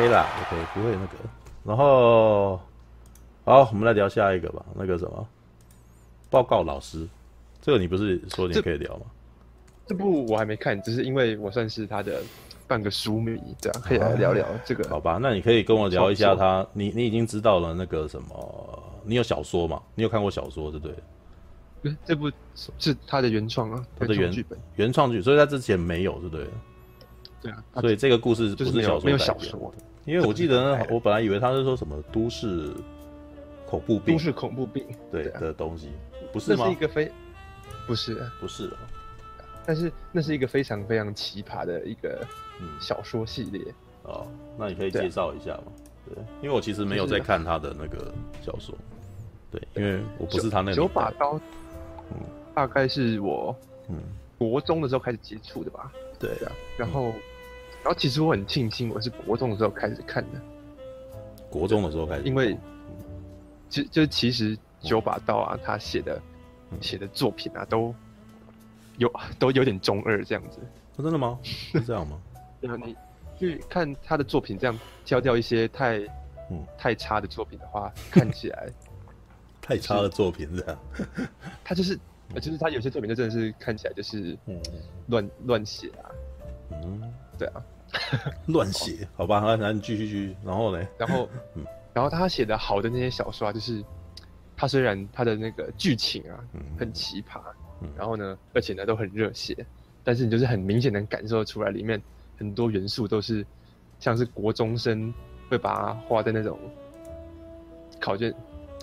OK 啦，OK 不会那个。然后，好，我们来聊下一个吧。那个什么，报告老师，这个你不是说你可以聊吗？这，这部我还没看，只是因为我算是他的半个书迷，这样可以来聊聊这个。好吧，那你可以跟我聊一下他，你你已经知道了那个什么，你有小说吗？你有看过小说对不对？这部是他的原创啊，他的原剧本，原创剧，所以他之前没有，对不对？对啊，所以这个故事不是小说，没有小说。因为我记得呢，我本来以为他是说什么都市恐怖病，都市恐怖病。对的东西，不是吗？那是一个非，不是，不是啊。但是那是一个非常非常奇葩的一个小说系列。哦。那你可以介绍一下吗？对，因为我其实没有在看他的那个小说，对，因为我不是他那个九把刀。嗯，大概是我嗯。国中的时候开始接触的吧。对啊，然后，然后其实我很庆幸我是国中的时候开始看的。国中的时候开始，因为，就就其实九把刀啊，他写的写的作品啊，都有都有点中二这样子。真的吗？是这样吗？对啊你去看他的作品，这样挑掉一些太嗯太差的作品的话，看起来。太差的作品这样，他就是，就是他有些作品就真的是看起来就是，嗯，乱乱写啊，嗯，对啊，乱写，好吧，那那你继续继续，然后呢？然后，嗯，然后他写的好的那些小说啊，就是他虽然他的那个剧情啊很奇葩，然后呢，而且呢都很热血，但是你就是很明显能感受出来里面很多元素都是像是国中生会把它画在那种考卷。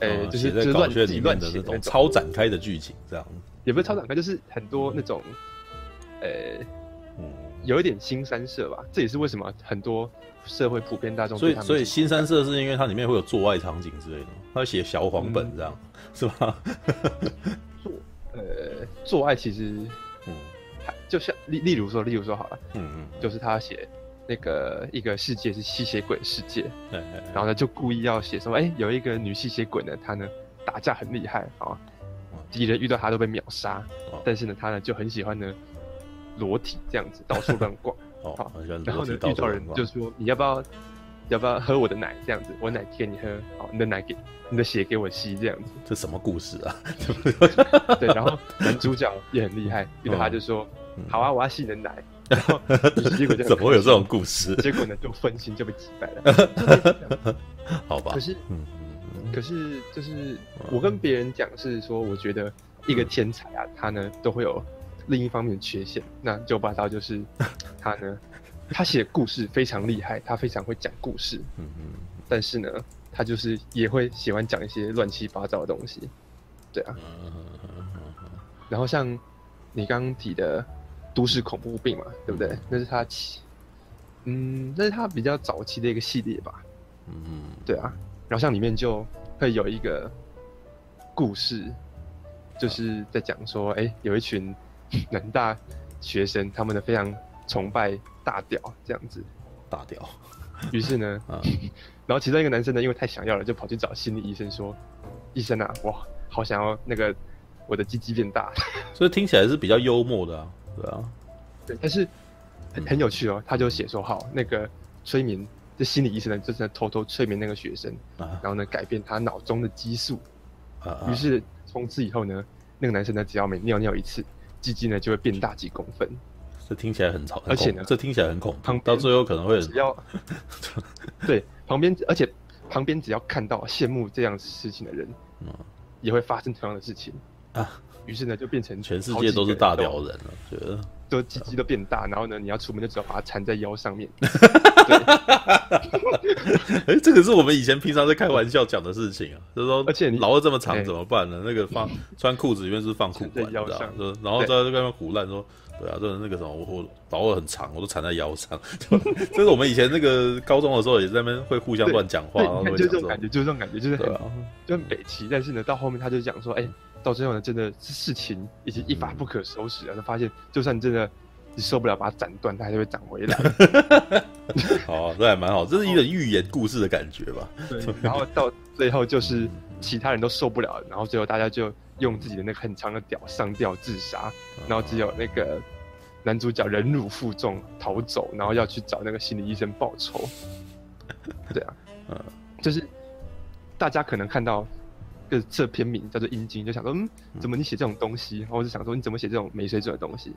哎、欸，就是在考卷里面的那种超展开的剧情，这样。也不是超展开，就是很多那种，呃、欸，嗯，有一点新三色吧。这也是为什么很多社会普遍大众。所以，所以新三色是因为它里面会有做爱场景之类的，他会写小黄本这样，嗯、是吧？做呃，做爱其实，嗯，还就像例例如说，例如说好了，嗯嗯，就是他写。那个一个世界是吸血鬼世界，对，然后呢就故意要写说，哎，有一个女吸血鬼呢，她呢打架很厉害啊，敌人遇到她都被秒杀，但是呢她呢就很喜欢呢裸体这样子 到处乱逛，好，然后呢遇到人就说你要不要要不要喝我的奶这样子，我奶给你喝，好，你的 奶给你的血给我吸这样子，这什么故事啊？对，然后男主角也很厉害，遇到他就说，好啊，我要吸你的奶。然后结果就怎么会有这种故事？结果呢，就分心就被击败了。好吧。可是，嗯，可是就是我跟别人讲是说，我觉得一个天才啊，他呢都会有另一方面的缺陷。那九把刀就是 他呢，他写故事非常厉害，他非常会讲故事。嗯嗯。但是呢，他就是也会喜欢讲一些乱七八糟的东西。对啊。然后像你刚刚提的。都市恐怖病嘛，对不对？那是他起，嗯，那是他比较早期的一个系列吧。嗯，对啊。然后像里面就会有一个故事，就是在讲说，哎、欸，有一群 南大学生，他们的非常崇拜大屌这样子。大屌。于是呢，啊 然后其中一个男生呢，因为太想要了，就跑去找心理医生说：“医生啊，哇，好想要那个我的鸡鸡变大。”所以听起来是比较幽默的啊。对啊，对，但是很很有趣哦。他就写说，好，那个催眠，这心理医生呢，就是在偷偷催眠那个学生，然后呢，改变他脑中的激素啊。于是从此以后呢，那个男生呢，只要每尿尿一次，鸡鸡呢就会变大几公分。这听起来很吵，而且呢，这听起来很恐怖。到最后可能会只要 对旁边，而且旁边只要看到羡慕这样事情的人，也会发生同样的事情啊。于是呢，就变成全世界都是大屌人了，觉得都鸡鸡都变大，然后呢，你要出门就只要把它缠在腰上面。哎，这个是我们以前平常在开玩笑讲的事情啊，就是说，而且你老二这么长怎么办呢？那个放 穿裤子里面是放裤管，腰上，然后在这边胡乱说，对啊，就是那个什么，我我老二很长，我都缠在腰上。就是我们以前那个高中的时候也在那边会互相乱讲话，然后就这种感觉，就这种感觉，就是很就很北齐。但是呢，到后面他就讲说，哎。到最后呢，真的是事情已经一发不可收拾了。他发现，就算真的你受不了，把它斩断，它还是会长回来。好，这还蛮好，这是一个寓言故事的感觉吧？对。然后到最后就是其他人都受不了，然后最后大家就用自己的那个很长的屌上吊自杀，然后只有那个男主角忍辱负重逃走，然后要去找那个心理医生报仇。对啊，嗯，就是大家可能看到个这篇名叫做《阴经》，就想说，嗯，怎么你写这种东西？然后我就想说，你怎么写这种没水准的东西？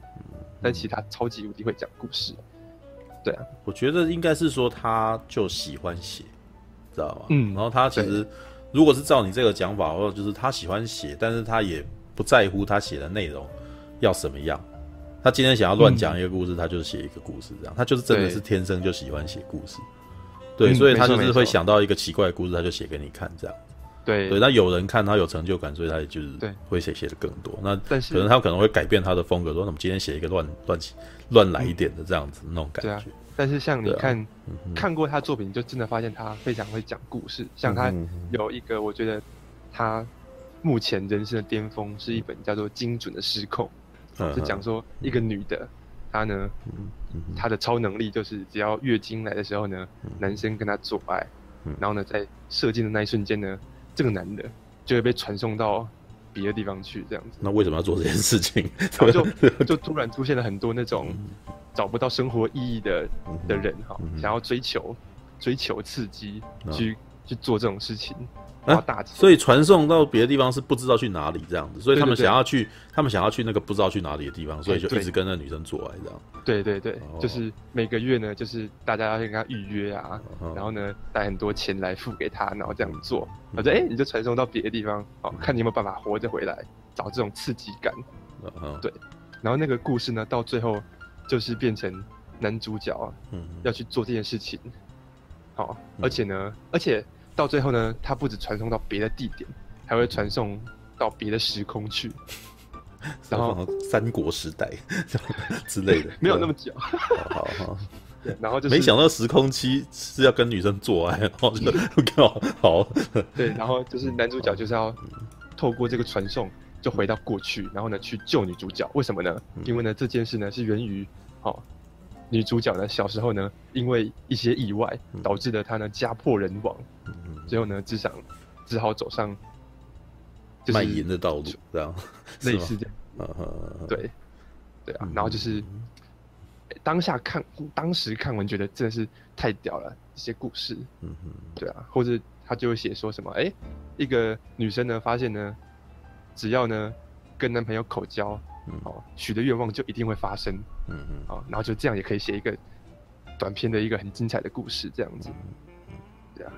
但其实他超级无敌会讲故事。对啊，我觉得应该是说他就喜欢写，知道吗？嗯，然后他其实如果是照你这个讲法，或者就是他喜欢写，但是他也不在乎他写的内容要什么样。他今天想要乱讲一个故事，嗯、他就写一个故事，这样。他就是真的是天生就喜欢写故事，对，对，所以他就是会想到一个奇怪的故事，他就写给你看，这样。对，对，那有人看他有成就感，所以他也就是会写写的更多。那但是可能他可能会改变他的风格，说我们今天写一个乱乱起乱来一点的这样子、嗯、那种感觉。啊、但是像你看、啊、看过他作品，就真的发现他非常会讲故事。像他有一个，我觉得他目前人生的巅峰是一本叫做《精准的失控》。就讲说一个女的，她呢，她的超能力就是只要月经来的时候呢，男生跟她做爱，然后呢，在射精的那一瞬间呢，这个男的就会被传送到别的地方去，这样子。那为什么要做这件事情？然后就 就突然出现了很多那种找不到生活意义的的人哈，想要追求追求刺激，去去做这种事情。啊，大所以传送到别的地方是不知道去哪里这样子，所以他们想要去，他们想要去那个不知道去哪里的地方，所以就一直跟那个女生做爱这样。对对对，哦、就是每个月呢，就是大家要跟他预约啊，哦、然后呢带很多钱来付给他，然后这样做，反正哎你就传送到别的地方，哦，看你有没有办法活着回来，找这种刺激感。嗯、对，然后那个故事呢，到最后就是变成男主角啊，嗯，要去做这件事情，好，而且呢，嗯、而且。到最后呢，他不止传送到别的地点，还会传送到别的时空去，然后三国时代之类的，没有那么久。好好好，然后就是没想到时空期是要跟女生做爱，然后就 好好。对，然后就是男主角就是要透过这个传送，就回到过去，然后呢去救女主角。为什么呢？因为呢这件事呢是源于哦。女主角呢，小时候呢，因为一些意外，导致了她呢家破人亡，最后呢，只想只好走上卖淫的道路，这样类似这样，对对啊，然后就是当下看，当时看完觉得真的是太屌了，一些故事，嗯哼，对啊，或者他就会写说什么，哎，一个女生呢，发现呢，只要呢跟男朋友口交。哦，许的愿望就一定会发生，嗯嗯，哦，然后就这样也可以写一个短篇的一个很精彩的故事，这样子，嗯，对啊，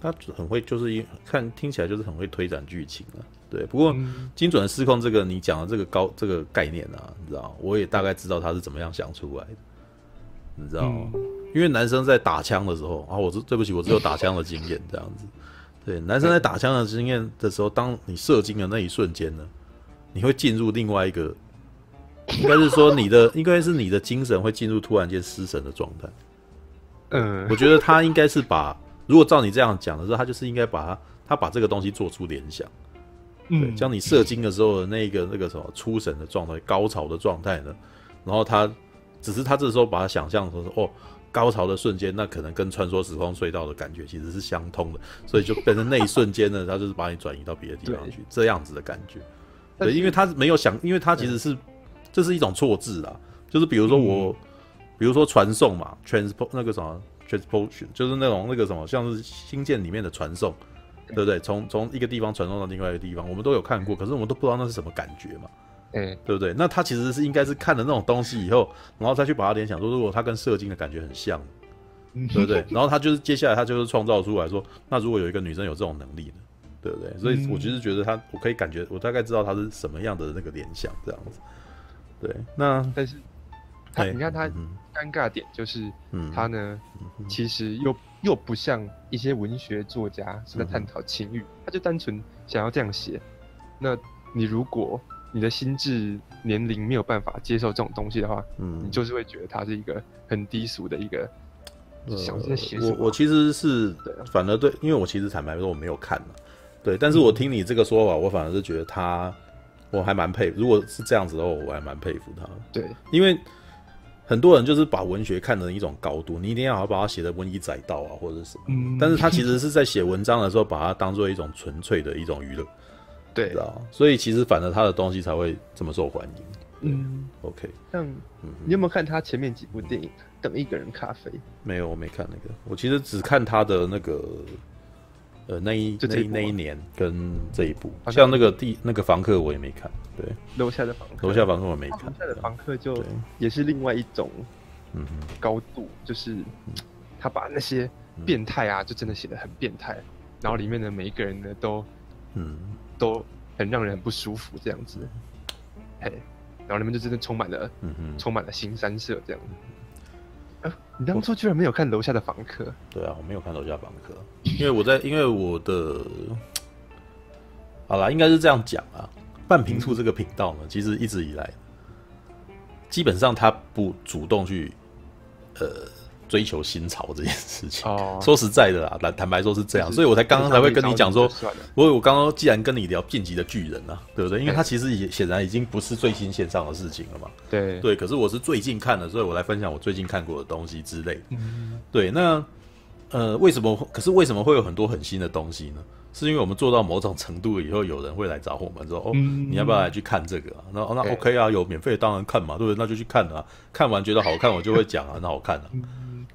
他很会，就是一看听起来就是很会推展剧情啊，对。不过精准的失控这个你讲的这个高这个概念啊，你知道，我也大概知道他是怎么样想出来的，你知道吗？因为男生在打枪的时候啊，我是对不起，我只有打枪的经验，这样子，对，男生在打枪的经验的时候，当你射精的那一瞬间呢？你会进入另外一个，应该是说你的，应该是你的精神会进入突然间失神的状态。嗯，我觉得他应该是把，如果照你这样讲的时候，他就是应该把他，他把这个东西做出联想。嗯，将你射精的时候的那个那个什么出神的状态、高潮的状态呢，然后他只是他这时候把它想象成说哦，高潮的瞬间，那可能跟穿梭时空隧道的感觉其实是相通的，所以就变成那一瞬间呢，他就是把你转移到别的地方去，这样子的感觉。对，因为他没有想，因为他其实是，这是一种错字啦，就是比如说我，比如说传送嘛，transport 那个什么 transportation，就是那种那个什么，像是星舰里面的传送，对不对？从从一个地方传送到另外一个地方，我们都有看过，可是我们都不知道那是什么感觉嘛，嗯，对不对？那他其实是应该是看了那种东西以后，然后再去把它联想说，如果他跟射精的感觉很像，对不对？然后他就是接下来他就是创造出来说，那如果有一个女生有这种能力呢？对不对？所以我就是觉得他，我可以感觉，我大概知道他是什么样的那个联想，这样子。对，那但是他，你看他尴尬点就是，他呢，其实又又不像一些文学作家是在探讨情欲，他就单纯想要这样写。那你如果你的心智年龄没有办法接受这种东西的话，嗯，你就是会觉得他是一个很低俗的一个。想在写我我其实是反而对，因为我其实坦白说我没有看嘛。对，但是我听你这个说法，我反而是觉得他，我还蛮佩服。如果是这样子的话，我还蛮佩服他。对，因为很多人就是把文学看成一种高度，你一定要把它写的文以载道啊，或者是什么。嗯。但是他其实是在写文章的时候，把它当做一种纯粹的一种娱乐。对，知道。所以其实反而他的东西才会这么受欢迎。嗯，OK。像你有没有看他前面几部电影？等一个人咖啡？没有，我没看那个。我其实只看他的那个，呃，那一那那一年跟这一部，像那个第那个房客我也没看。对，楼下的房客，楼下房客我没看。楼下的房客就也是另外一种，嗯，高度就是他把那些变态啊，就真的写的很变态，然后里面的每一个人呢都，嗯，都很让人很不舒服这样子。嘿。然后里面就真的充满了，嗯哼，充满了新三色这样子。呃，你当初居然没有看楼下的房客？对啊，我没有看楼下房客，因为我在，因为我的，好啦，应该是这样讲啊。半平处这个频道呢，其实一直以来，基本上他不主动去，呃。追求新潮这件事情，哦、说实在的啦，坦坦白说是这样，所以我才刚刚才会跟你讲说，我我刚刚既然跟你聊《进击的巨人》啊，对不对？因为他其实也显然已经不是最新线上的事情了嘛。对对，可是我是最近看的，所以我来分享我最近看过的东西之类。嗯，对，那呃，为什么？可是为什么会有很多很新的东西呢？是因为我们做到某种程度以后，有人会来找我们说：“哦，你要不要来去看这个啊？”那那 OK 啊，有免费当然看嘛，对不对？那就去看啊。看完觉得好看，我就会讲啊，很好看啊。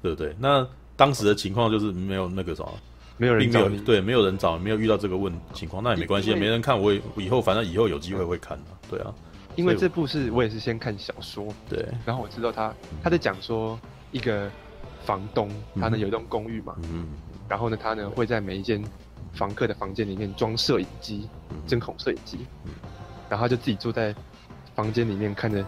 对不对？那当时的情况就是没有那个什么，没有人找你，对，没有人找，没有遇到这个问情况，那也没关系，没人看，我也以后反正以后有机会会看的，对啊。因为这部是我也是先看小说，对，然后我知道他他在讲说一个房东，他呢有一栋公寓嘛，嗯，然后呢他呢会在每一间房客的房间里面装摄影机，针孔摄影机，然后他就自己坐在房间里面看着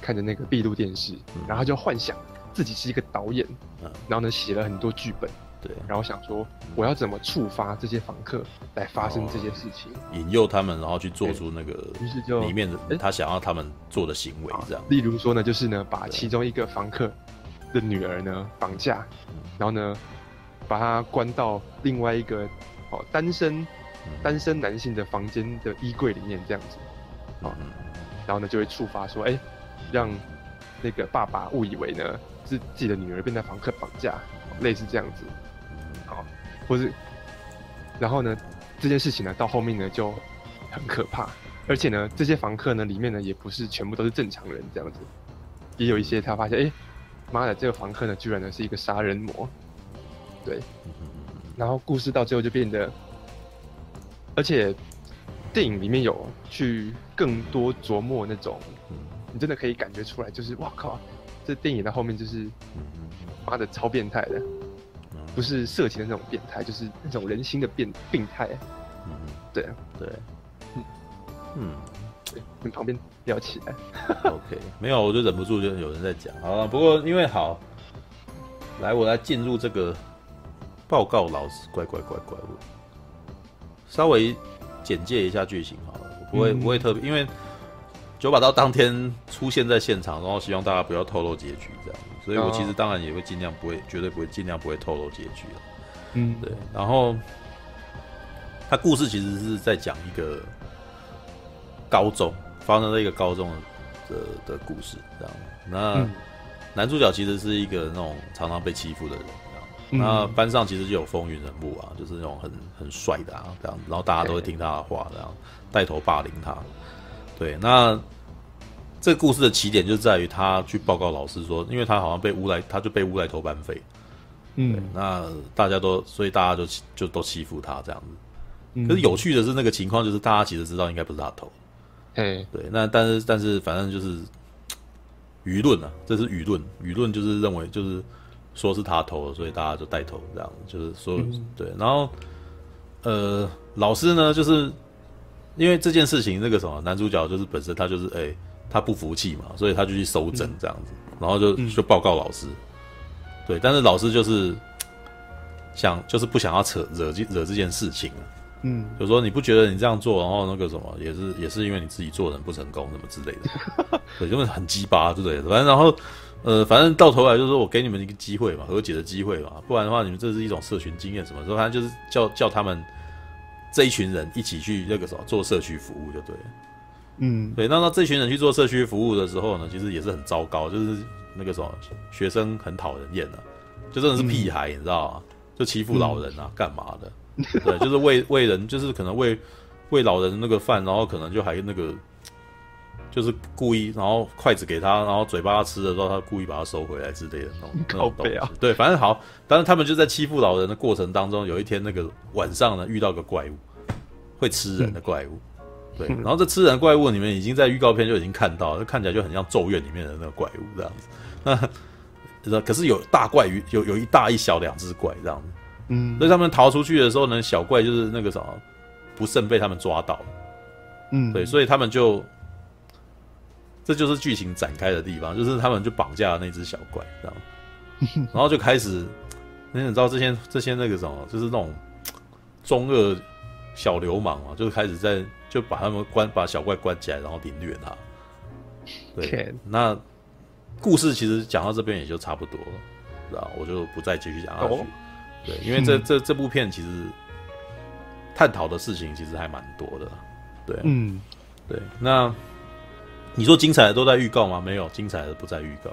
看着那个闭路电视，然后他就幻想。自己是一个导演，嗯，然后呢写了很多剧本，对，然后想说我要怎么触发这些房客来发生这些事情，引诱他们，然后去做出那个，于是就里面的他想要他们做的行为这样。例如说呢，就是呢把其中一个房客的女儿呢绑架，然后呢把她关到另外一个哦单身单身男性的房间的衣柜里面这样子，嗯，然后呢就会触发说，哎，让那个爸爸误以为呢。自自己的女儿被那房客绑架，类似这样子，好，或是，然后呢，这件事情呢，到后面呢就很可怕，而且呢，这些房客呢里面呢也不是全部都是正常人，这样子，也有一些他发现，哎，妈的，这个房客呢居然呢是一个杀人魔，对，然后故事到最后就变得，而且电影里面有去更多琢磨那种，你真的可以感觉出来，就是哇靠。这电影的后面就是，妈的超变态的，不是色情的那种变态，就是那种人心的变病态。嗯，对啊，对，嗯，嗯，对，跟旁边聊起来。OK，没有，我就忍不住，就有人在讲。好了，不过因为好，来，我来进入这个报告老师，乖乖乖乖，我稍微简介一下剧情好了，我不会不会特别，因为。九把刀当天出现在现场，然后希望大家不要透露结局，这样。所以我其实当然也会尽量不会，绝对不会尽量不会透露结局。嗯，对。然后他故事其实是在讲一个高中发生在一个高中的的故事，这样。那男主角其实是一个那种常常被欺负的人。那班上其实就有风云人物啊，就是那种很很帅的啊，这样。然后大家都会听他的话，这样带头霸凌他。对，那这个故事的起点就在于他去报告老师说，因为他好像被诬赖，他就被诬赖偷班费。嗯，那大家都，所以大家就就都欺负他这样子。嗯、可是有趣的是，那个情况就是大家其实知道应该不是他偷。哎，对，那但是但是反正就是舆论啊，这是舆论，舆论就是认为就是说是他偷的，所以大家就带头这样，就是说、嗯、对，然后呃，老师呢就是。因为这件事情，那个什么男主角就是本身他就是哎、欸，他不服气嘛，所以他就去搜证这样子，然后就就报告老师，对，但是老师就是想就是不想要扯惹惹这件事情啊，嗯，就说你不觉得你这样做，然后那个什么也是也是因为你自己做人不成功什么之类的，对，因为很鸡巴对不对？反正然后呃，反正到头来就是说我给你们一个机会嘛，和解的机会嘛，不然的话你们这是一种社群经验什么，说反正就是叫叫他们。这一群人一起去那个什么做社区服务就对了，嗯，对。那那这群人去做社区服务的时候呢，其实也是很糟糕，就是那个什么学生很讨人厌的，就真的是屁孩，嗯、你知道吗？就欺负老人啊，干、嗯、嘛的？对，就是喂喂 人，就是可能喂喂老人那个饭，然后可能就还那个就是故意，然后筷子给他，然后嘴巴他吃的时候，他故意把它收回来之类的那种那种东西。对，反正好，但是他们就在欺负老人的过程当中，有一天那个晚上呢，遇到个怪物，会吃人的怪物。嗯、对，然后这吃人怪物，你们已经在预告片就已经看到，就看起来就很像咒怨里面的那个怪物这样子。那可是有大怪鱼，有有一大一小两只怪这样子。嗯，所以他们逃出去的时候呢，小怪就是那个什么，不慎被他们抓到。嗯，对，所以他们就，这就是剧情展开的地方，就是他们就绑架了那只小怪，这样，然后就开始，你知道这些这些那个什么，就是那种中二小流氓嘛，就是开始在就把他们关把小怪关起来，然后凌虐他。对那故事其实讲到这边也就差不多了，知道？我就不再继续讲下去。Oh. 对，因为这这这部片其实探讨的事情其实还蛮多的。对，嗯，对，那你说精彩的都在预告吗？没有，精彩的不在预告。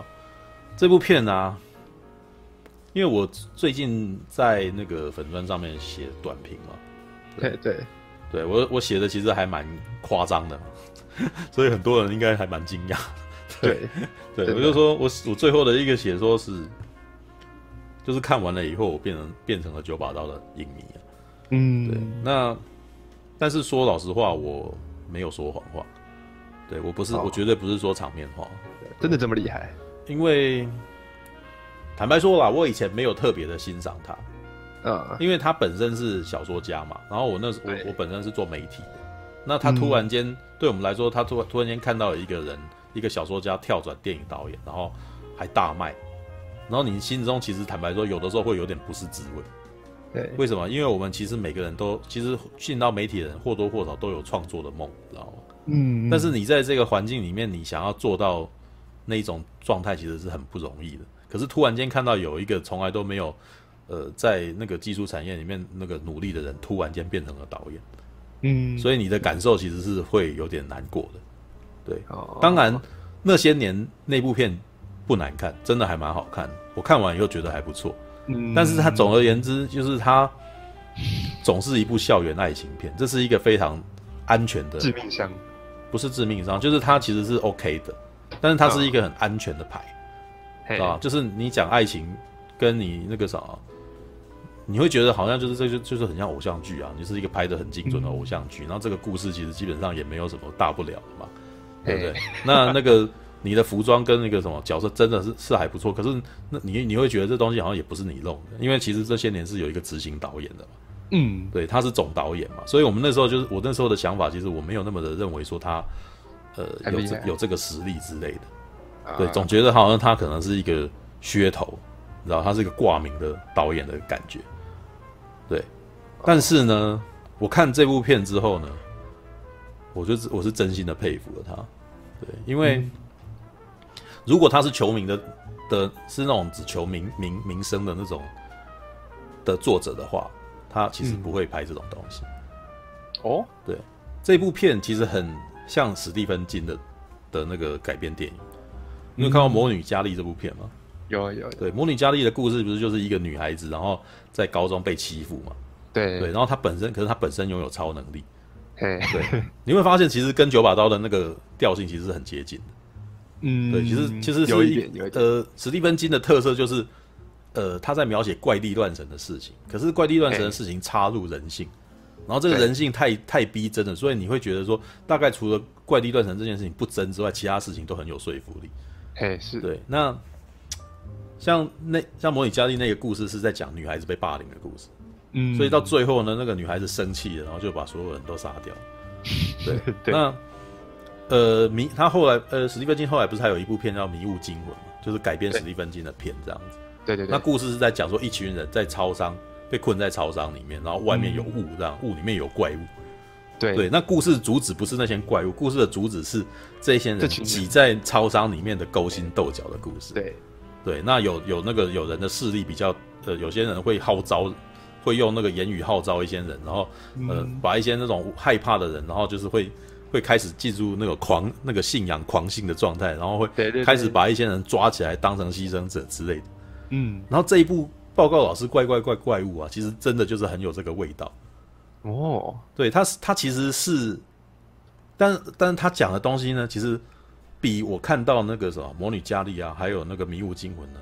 这部片呢、啊，因为我最近在那个粉砖上面写短评嘛，对对，对我我写的其实还蛮夸张的，所以很多人应该还蛮惊讶。对对，对，我就说我我最后的一个写说是，就是看完了以后，我变成变成了九把刀的影迷啊。嗯，对，那。但是说老实话，我没有说谎话，对，我不是，我绝对不是说场面话，真的这么厉害？因为坦白说啦，我以前没有特别的欣赏他，嗯，因为他本身是小说家嘛，然后我那时我我本身是做媒体的，那他突然间对我们来说，他突突然间看到了一个人，一个小说家跳转电影导演，然后还大卖，然后你心中其实坦白说，有的时候会有点不是滋味。对，为什么？因为我们其实每个人都，其实进到媒体的人或多或少都有创作的梦，知道吗？嗯。但是你在这个环境里面，你想要做到那一种状态，其实是很不容易的。可是突然间看到有一个从来都没有，呃，在那个技术产业里面那个努力的人，突然间变成了导演，嗯。所以你的感受其实是会有点难过的。对，当然那些年那部片不难看，真的还蛮好看。我看完以后觉得还不错。嗯。但是它总而言之，就是它总是一部校园爱情片，这是一个非常安全的致命伤，不是致命伤，就是它其实是 OK 的，但是它是一个很安全的牌，啊，就是你讲爱情，跟你那个啥，你会觉得好像就是这就就是很像偶像剧啊，你是一个拍的很精准的偶像剧，然后这个故事其实基本上也没有什么大不了的嘛，对不对？那那个。你的服装跟那个什么角色真的是是还不错，可是那你你会觉得这东西好像也不是你弄的，因为其实这些年是有一个执行导演的嘛，嗯，对，他是总导演嘛，所以我们那时候就是我那时候的想法，其实我没有那么的认为说他呃有这有这个实力之类的，对，总觉得好像他可能是一个噱头，你知道，他是一个挂名的导演的感觉，对，但是呢，我看这部片之后呢，我就我是真心的佩服了他，对，因为。如果他是求名的的，是那种只求名名名声的那种的作者的话，他其实不会拍这种东西。嗯、哦，对，这部片其实很像史蒂芬金的的那个改编电影。你有看过《魔女嘉莉》这部片吗？有啊有，有。对，《魔女嘉莉》的故事不是就是一个女孩子，然后在高中被欺负嘛？对对，然后她本身，可是她本身拥有超能力。嘿对，你会发现其实跟九把刀的那个调性其实是很接近的。嗯，对，其实其实是一点，有一点呃，史蒂芬金的特色就是，呃，他在描写怪力乱神的事情，可是怪力乱神的事情插入人性，然后这个人性太太逼真了，所以你会觉得说，大概除了怪力乱神这件事情不真之外，其他事情都很有说服力。嘿，是对。那像那像魔女嘉莉那个故事是在讲女孩子被霸凌的故事，嗯，所以到最后呢，那个女孩子生气了，然后就把所有人都杀掉。对，对那。呃，迷他后来，呃，史蒂芬金后来不是还有一部片叫《迷雾惊魂》嘛，就是改编史蒂芬金的片这样子。对对对。那故事是在讲说，一群人在超商被困在超商里面，然后外面有雾，这样雾里面有怪物。对对。那故事主旨不是那些怪物，故事的主旨是这些人挤在超商里面的勾心斗角的故事。对对。那有有那个有人的势力比较，呃，有些人会号召，会用那个言语号召一些人，然后呃，把一些那种害怕的人，然后就是会。会开始进入那个狂、那个信仰狂信的状态，然后会开始把一些人抓起来当成牺牲者之类的。嗯，然后这一部报告老师怪怪怪怪物啊，其实真的就是很有这个味道。哦，对，他是他其实是但但是他讲的东西呢，其实比我看到那个什么《魔女佳丽》啊，还有那个《迷雾惊魂》呢，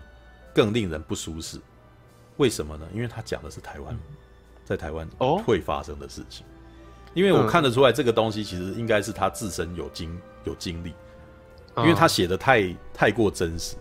更令人不舒适。为什么呢？因为他讲的是台湾，在台湾会发生的事情。哦、因为我看得出来，这个东西其实应该是他自身有经有经历，因为他写的太太过真实。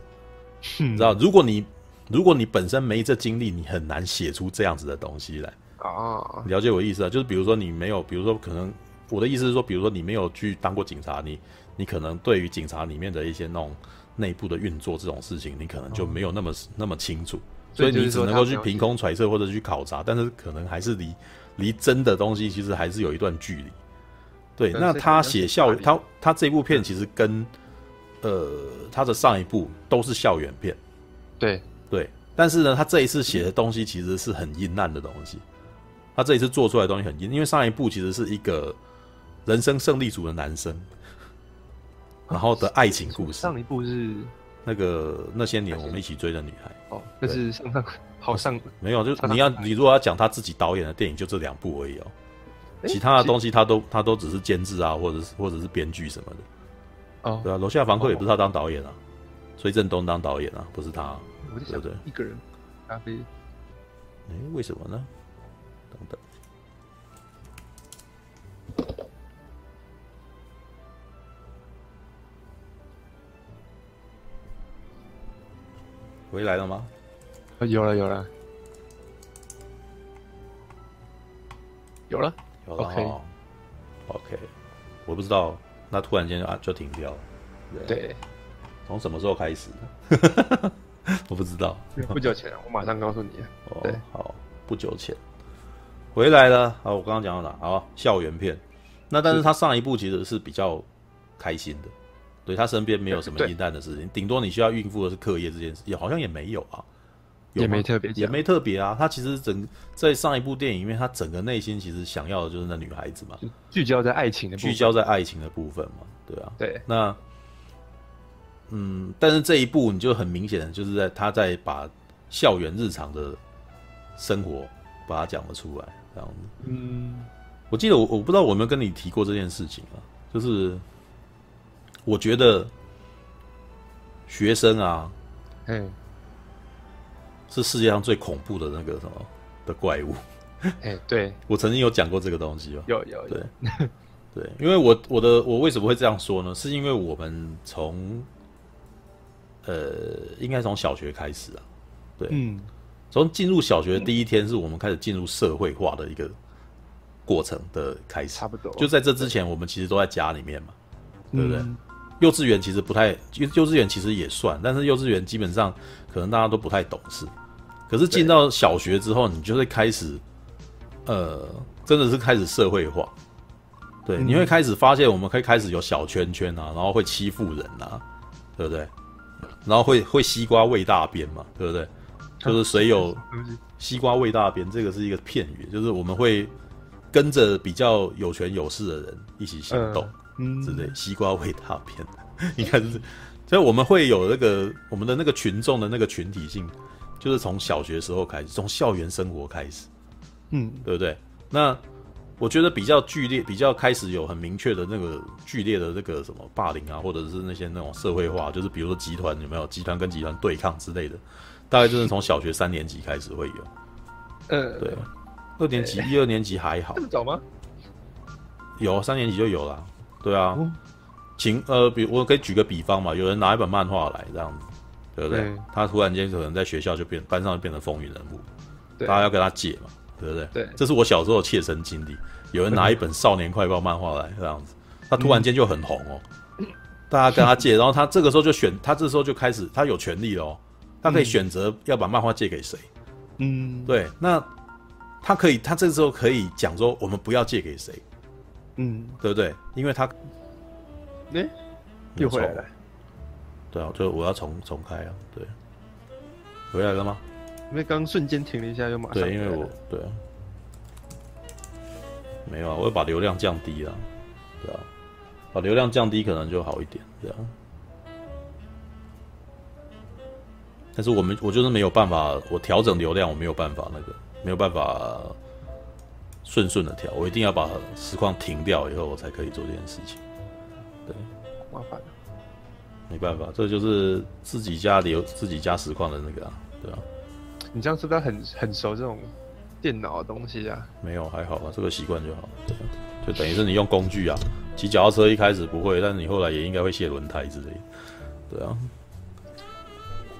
你、嗯、知道，如果你如果你本身没这经历，你很难写出这样子的东西来。啊，了解我意思啊，就是比如说你没有，比如说可能我的意思是说，比如说你没有去当过警察，你你可能对于警察里面的一些那种内部的运作这种事情，你可能就没有那么、哦、那么清楚，所以你只能够去凭空揣测或者去考察，但是可能还是离离真的东西其实还是有一段距离。对，那他写校他他这部片其实跟呃他的上一部都是校园片，对对，但是呢，他这一次写的东西其实是很阴暗的东西。他这一次做出来的东西很阴，因为上一部其实是一个人生胜利组的男生，然后的爱情故事。上一部是那个那些年我们一起追的女孩。哦，那是上上好上没有，就是你要你如果要讲他自己导演的电影，就这两部而已哦。其他的东西他都他都只是监制啊，或者是或者是编剧什么的。哦，对啊，楼下房客也不是他当导演啊，崔振东当导演啊，不是他，对不对？一个人咖啡。哎，为什么呢？等等，回来了吗？有了，有了，有了，有了。OK，OK，我不知道，那突然间就啊就停掉了。对，从什么时候开始？我不知道。不久前，我马上告诉你。哦，好，不久前。回来了，好，我刚刚讲到哪？好，校园片。那但是他上一部其实是比较开心的，对他身边没有什么阴暗的事情，顶多你需要应付的是课业这件事，也好像也没有啊，有也没特别，也没特别啊。他其实整在上一部电影里面，他整个内心其实想要的就是那女孩子嘛，聚焦在爱情的部分，聚焦在爱情的部分嘛，对啊，对。那嗯，但是这一部你就很明显的就是在他在把校园日常的生活把它讲了出来。这样子，嗯，我记得我我不知道我有没有跟你提过这件事情啊，就是我觉得学生啊，嗯，是世界上最恐怖的那个什么的怪物，哎，对，我曾经有讲过这个东西吧，有有对对，因为我我的我为什么会这样说呢？是因为我们从呃，应该从小学开始啊，对，嗯。从进入小学的第一天，是我们开始进入社会化的一个过程的开始。差不多。就在这之前，我们其实都在家里面嘛，对不对？嗯、幼稚园其实不太，幼幼稚园其实也算，但是幼稚园基本上可能大家都不太懂事。可是进到小学之后，你就会开始，呃，真的是开始社会化。对，嗯、你会开始发现，我们可以开始有小圈圈啊，然后会欺负人啊，对不对？然后会会西瓜喂大便嘛，对不对？就是谁有西瓜喂大便，这个是一个片语，就是我们会跟着比较有权有势的人一起行动，嗯，之类。西瓜味大便，应该是，所以我们会有那个我们的那个群众的那个群体性，就是从小学时候开始，从校园生活开始，嗯，对不对？那我觉得比较剧烈，比较开始有很明确的那个剧烈的那个什么霸凌啊，或者是那些那种社会化，就是比如说集团有没有集团跟集团对抗之类的。大概就是从小学三年级开始会有，嗯，对，二年级、一二年级还好，这么早吗？有三年级就有了，对啊，请呃，比我可以举个比方嘛，有人拿一本漫画来这样子，对不对？他突然间可能在学校就变班上就变成风云人物，大家要跟他借嘛，对不对？对，这是我小时候切身经历，有人拿一本少年快报漫画来这样子，他突然间就很红哦，大家跟他借，然后他这个时候就选，他这时候就开始他有权利哦。他可以选择要把漫画借给谁，嗯，对，那他可以，他这个时候可以讲说，我们不要借给谁，嗯，对不对？因为他，哎、欸，又回来了，对啊，就我要重重开啊，对，回来了吗？因为刚瞬间停了一下，又马上对，因为我对啊，没有啊，我会把流量降低了，对啊，把流量降低可能就好一点，对啊。但是我们我就是没有办法，我调整流量我没有办法那个没有办法顺顺的调，我一定要把实况停掉以后，我才可以做这件事情。对，麻烦，没办法，这就是自己家里有自己家实况的那个啊，对啊。你这样是不是很很熟这种电脑的东西啊？没有，还好吧，这个习惯就好。对，就等于是你用工具啊，骑脚踏车一开始不会，但是你后来也应该会卸轮胎之类的。对啊。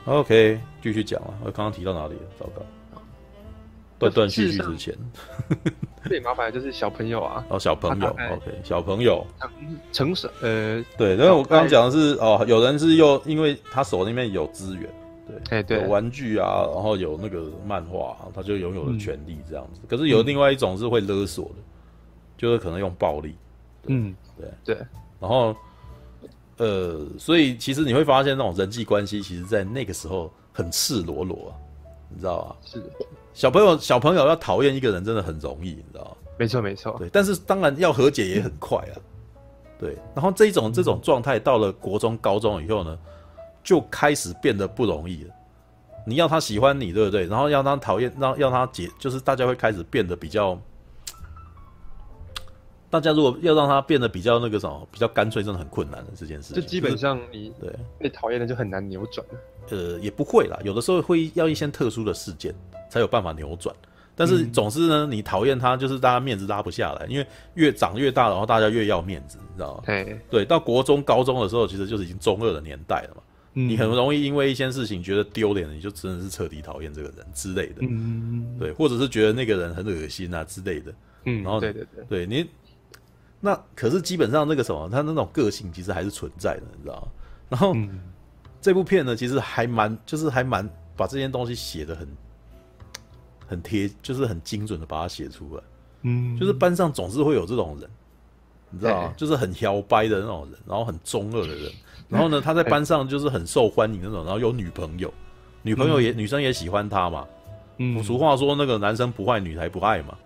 OK，继续讲啊，我刚刚提到哪里了？糟糕。断断续续之前，最麻烦的就是小朋友啊。哦，小朋友，OK，小朋友，成熟，呃，对，因为我刚刚讲的是哦，有人是又因为他手里面有资源，对，哎，对，有玩具啊，然后有那个漫画，他就拥有了权利这样子。可是有另外一种是会勒索的，就是可能用暴力。嗯，对对。然后，呃，所以其实你会发现那种人际关系，其实在那个时候很赤裸裸啊，你知道吧？是的。小朋友，小朋友要讨厌一个人真的很容易，你知道吗？没错，没错。对，但是当然要和解也很快啊。对，然后这种这种状态到了国中、高中以后呢，就开始变得不容易了。你要他喜欢你，对不对？然后要他讨厌，让要他解，就是大家会开始变得比较。大家如果要让他变得比较那个什么，比较干脆，真的很困难的这件事。就基本上你对被讨厌的就很难扭转。呃，也不会啦，有的时候会要一些特殊的事件。才有办法扭转，但是总之呢，嗯、你讨厌他，就是大家面子拉不下来，因为越长越大，然后大家越要面子，你知道吗？对对，到国中、高中的时候，其实就是已经中二的年代了嘛。嗯、你很容易因为一些事情觉得丢脸，你就真的是彻底讨厌这个人之类的。嗯，对，或者是觉得那个人很恶心啊之类的。嗯，然后对对对，对你那可是基本上那个什么，他那种个性其实还是存在的，你知道吗？然后、嗯、这部片呢，其实还蛮，就是还蛮把这件东西写的很。很贴，就是很精准的把它写出来。嗯，就是班上总是会有这种人，你知道吗？就是很摇摆的那种人，然后很中二的人。然后呢，他在班上就是很受欢迎那种，然后有女朋友，女朋友也女生也喜欢他嘛。嗯，俗话说那个男生不坏，女孩不爱嘛，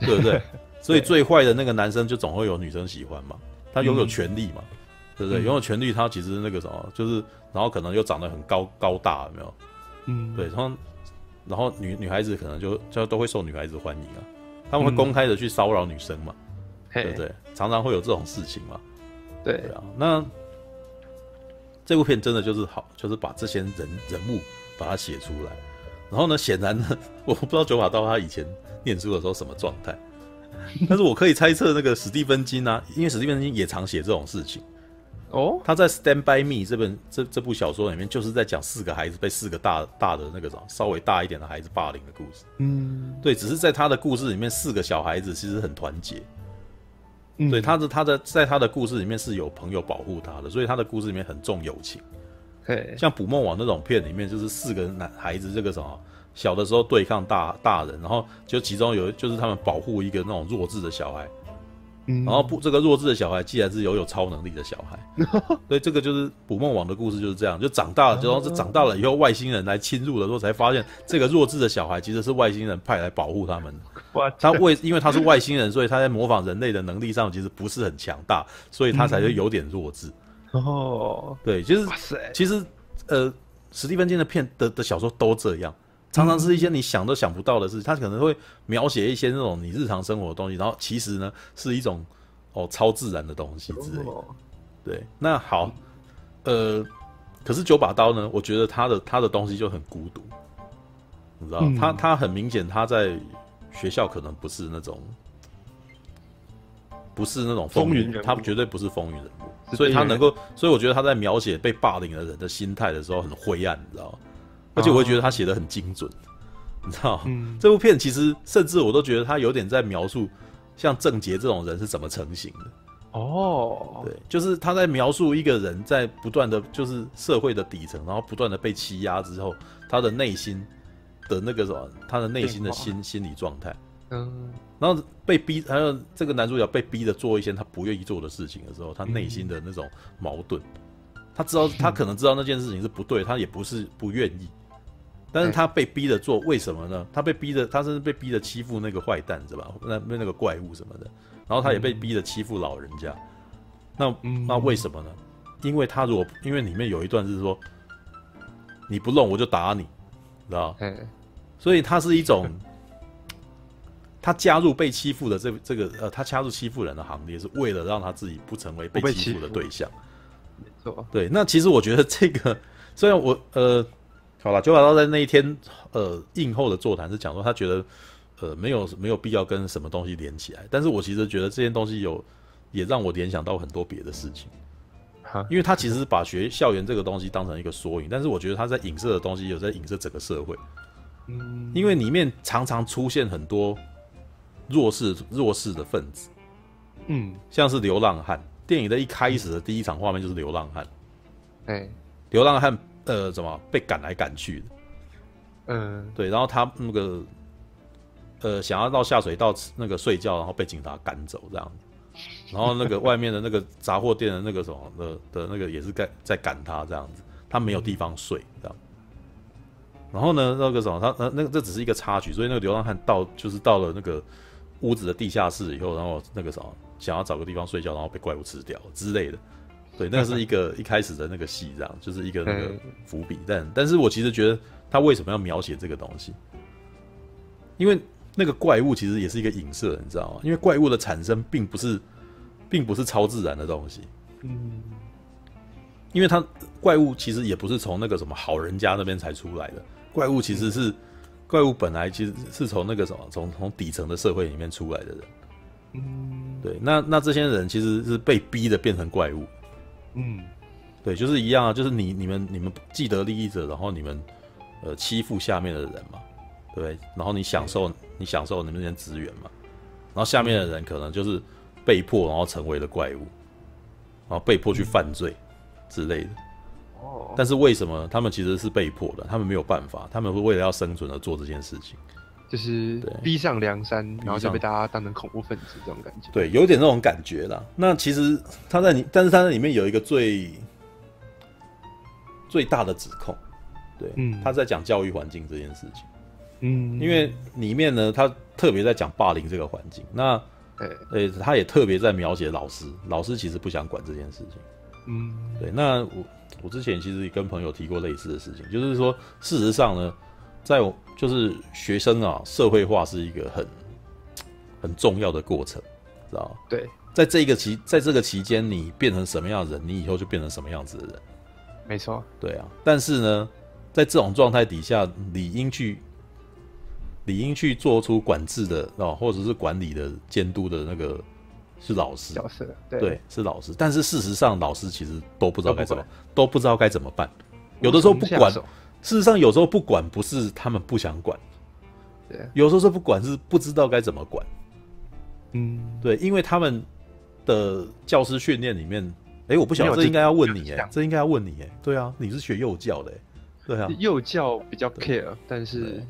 对不对？所以最坏的那个男生就总会有女生喜欢嘛。他拥有权利嘛，对不对？拥有权利，他其实那个什么，就是然后可能又长得很高高大，有没有？嗯，对，然后。然后女女孩子可能就就都会受女孩子欢迎啊，他们会公开的去骚扰女生嘛，嗯、对不对？常常会有这种事情嘛，对，对啊。那这部片真的就是好，就是把这些人人物把它写出来。然后呢，显然呢，我不知道九把刀他以前念书的时候什么状态，但是我可以猜测那个史蒂芬金啊，因为史蒂芬金也常写这种事情。哦，他在《Stand by Me》这本这这部小说里面，就是在讲四个孩子被四个大大的那个什么稍微大一点的孩子霸凌的故事。嗯，对，只是在他的故事里面，四个小孩子其实很团结。嗯，对，他的他的在他的故事里面是有朋友保护他的，所以他的故事里面很重友情。对，像《捕梦网》那种片里面，就是四个男孩子这个什么小的时候对抗大大人，然后就其中有就是他们保护一个那种弱智的小孩。然后不，这个弱智的小孩既然是拥有超能力的小孩，所以这个就是捕梦网的故事就是这样，就长大了，然后是长大了以后，外星人来侵入的时候，才发现这个弱智的小孩其实是外星人派来保护他们的。他为因为他是外星人，所以他在模仿人类的能力上其实不是很强大，所以他才会有点弱智。哦，对，就是其实呃，史蒂芬金的片的的小说都这样。常常是一些你想都想不到的事，他可能会描写一些那种你日常生活的东西，然后其实呢是一种哦超自然的东西之类的。对，那好，呃，可是九把刀呢？我觉得他的他的东西就很孤独，你知道，他他很明显他在学校可能不是那种不是那种风云人物，他绝对不是风云人物，所以他能够，所以我觉得他在描写被霸凌的人的心态的时候很灰暗，你知道吗？而且我会觉得他写的很精准，你知道吗？嗯、这部片其实甚至我都觉得他有点在描述像郑杰这种人是怎么成型的。哦，对，就是他在描述一个人在不断的就是社会的底层，然后不断的被欺压之后，他的内心的那个什么，他的内心的心心理状态。嗯，然后被逼，还有这个男主角被逼的做一些他不愿意做的事情的时候，他内心的那种矛盾。他知道，他可能知道那件事情是不对，他也不是不愿意。但是他被逼着做，为什么呢？他被逼着，他是被逼着欺负那个坏蛋，是吧？那那那个怪物什么的，然后他也被逼着欺负老人家。那那为什么呢？因为他如果因为里面有一段是说，你不弄我就打你，知道？所以他是一种，他加入被欺负的这这个呃，他加入欺负人的行列，是为了让他自己不成为被欺负的对象。没错，对。那其实我觉得这个，虽然我呃，好了，九把刀在那一天呃映后的座谈是讲说，他觉得呃没有没有必要跟什么东西连起来，但是我其实觉得这件东西有也让我联想到很多别的事情。因为他其实是把学校园这个东西当成一个缩影，但是我觉得他在影射的东西有在影射整个社会。嗯，因为里面常常出现很多弱势弱势的分子，嗯，像是流浪汉。电影的一开始的第一场画面就是流浪汉，哎，流浪汉呃怎么被赶来赶去的？嗯，对，然后他那个呃想要到下水道那个睡觉，然后被警察赶走这样子。然后那个外面的那个杂货店的那个什么的的那个也是在在赶他这样子，他没有地方睡这样。然后呢，那个什么，他那那个这只是一个插曲，所以那个流浪汉到就是到了那个屋子的地下室以后，然后那个什么想要找个地方睡觉，然后被怪物吃掉之类的。对，那是一个一开始的那个戏，这样就是一个那个伏笔。但但是我其实觉得他为什么要描写这个东西？因为。那个怪物其实也是一个影射，你知道吗？因为怪物的产生并不是，并不是超自然的东西。嗯，因为它怪物其实也不是从那个什么好人家那边才出来的，怪物其实是怪物本来其实是从那个什么从从底层的社会里面出来的人。嗯，对，那那这些人其实是被逼的变成怪物。嗯，对，就是一样啊，就是你你们你们既得利益者，然后你们呃欺负下面的人嘛。对，然后你享受你享受你们那些资源嘛，然后下面的人可能就是被迫，然后成为了怪物，然后被迫去犯罪之类的。哦，但是为什么他们其实是被迫的？他们没有办法，他们会为了要生存而做这件事情，就是逼上梁山，然后就被大家当成恐怖分子这种感觉。对，有点那种感觉啦。那其实他在里，但是他在里面有一个最最大的指控，对，嗯，他在讲教育环境这件事情。嗯，因为里面呢，他特别在讲霸凌这个环境，那，对，他也特别在描写老师，老师其实不想管这件事情。嗯，对，那我我之前其实也跟朋友提过类似的事情，就是说，事实上呢，在我就是学生啊，社会化是一个很 很重要的过程，知道吗？对，在这个期，在这个期间，你变成什么样的人，你以后就变成什么样子的人。没错，对啊，但是呢，在这种状态底下，理应去。理应去做出管制的啊，或者是管理的监督的那个是老师角色，对，对，是老师。但是事实上，老师其实都不知道该怎么，都不知道该怎么办。有的时候不管，事实上有时候不管不是他们不想管，对，有时候是不管是不知道该怎么管。嗯，对，因为他们的教师训练里面，哎、欸，我不晓得这应该要问你哎，这应该要问你哎，对啊，你是学幼教的哎，对啊，幼教比较 care，但是。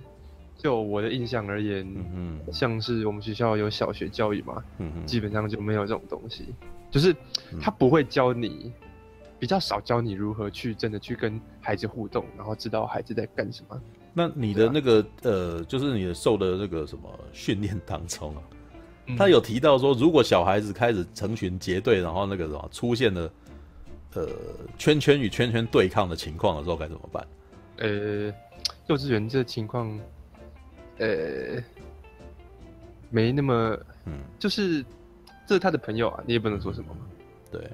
就我的印象而言，嗯，像是我们学校有小学教育嘛，嗯，基本上就没有这种东西，就是他不会教你，比较少教你如何去真的去跟孩子互动，然后知道孩子在干什么。那你的那个呃，就是你的受的那个什么训练当中啊，他有提到说，如果小孩子开始成群结队，然后那个什么出现了呃圈圈与圈圈对抗的情况的时候，该怎么办？呃，幼稚园这情况。呃，没那么，嗯，就是这是他的朋友啊，你也不能说什么嘛。对，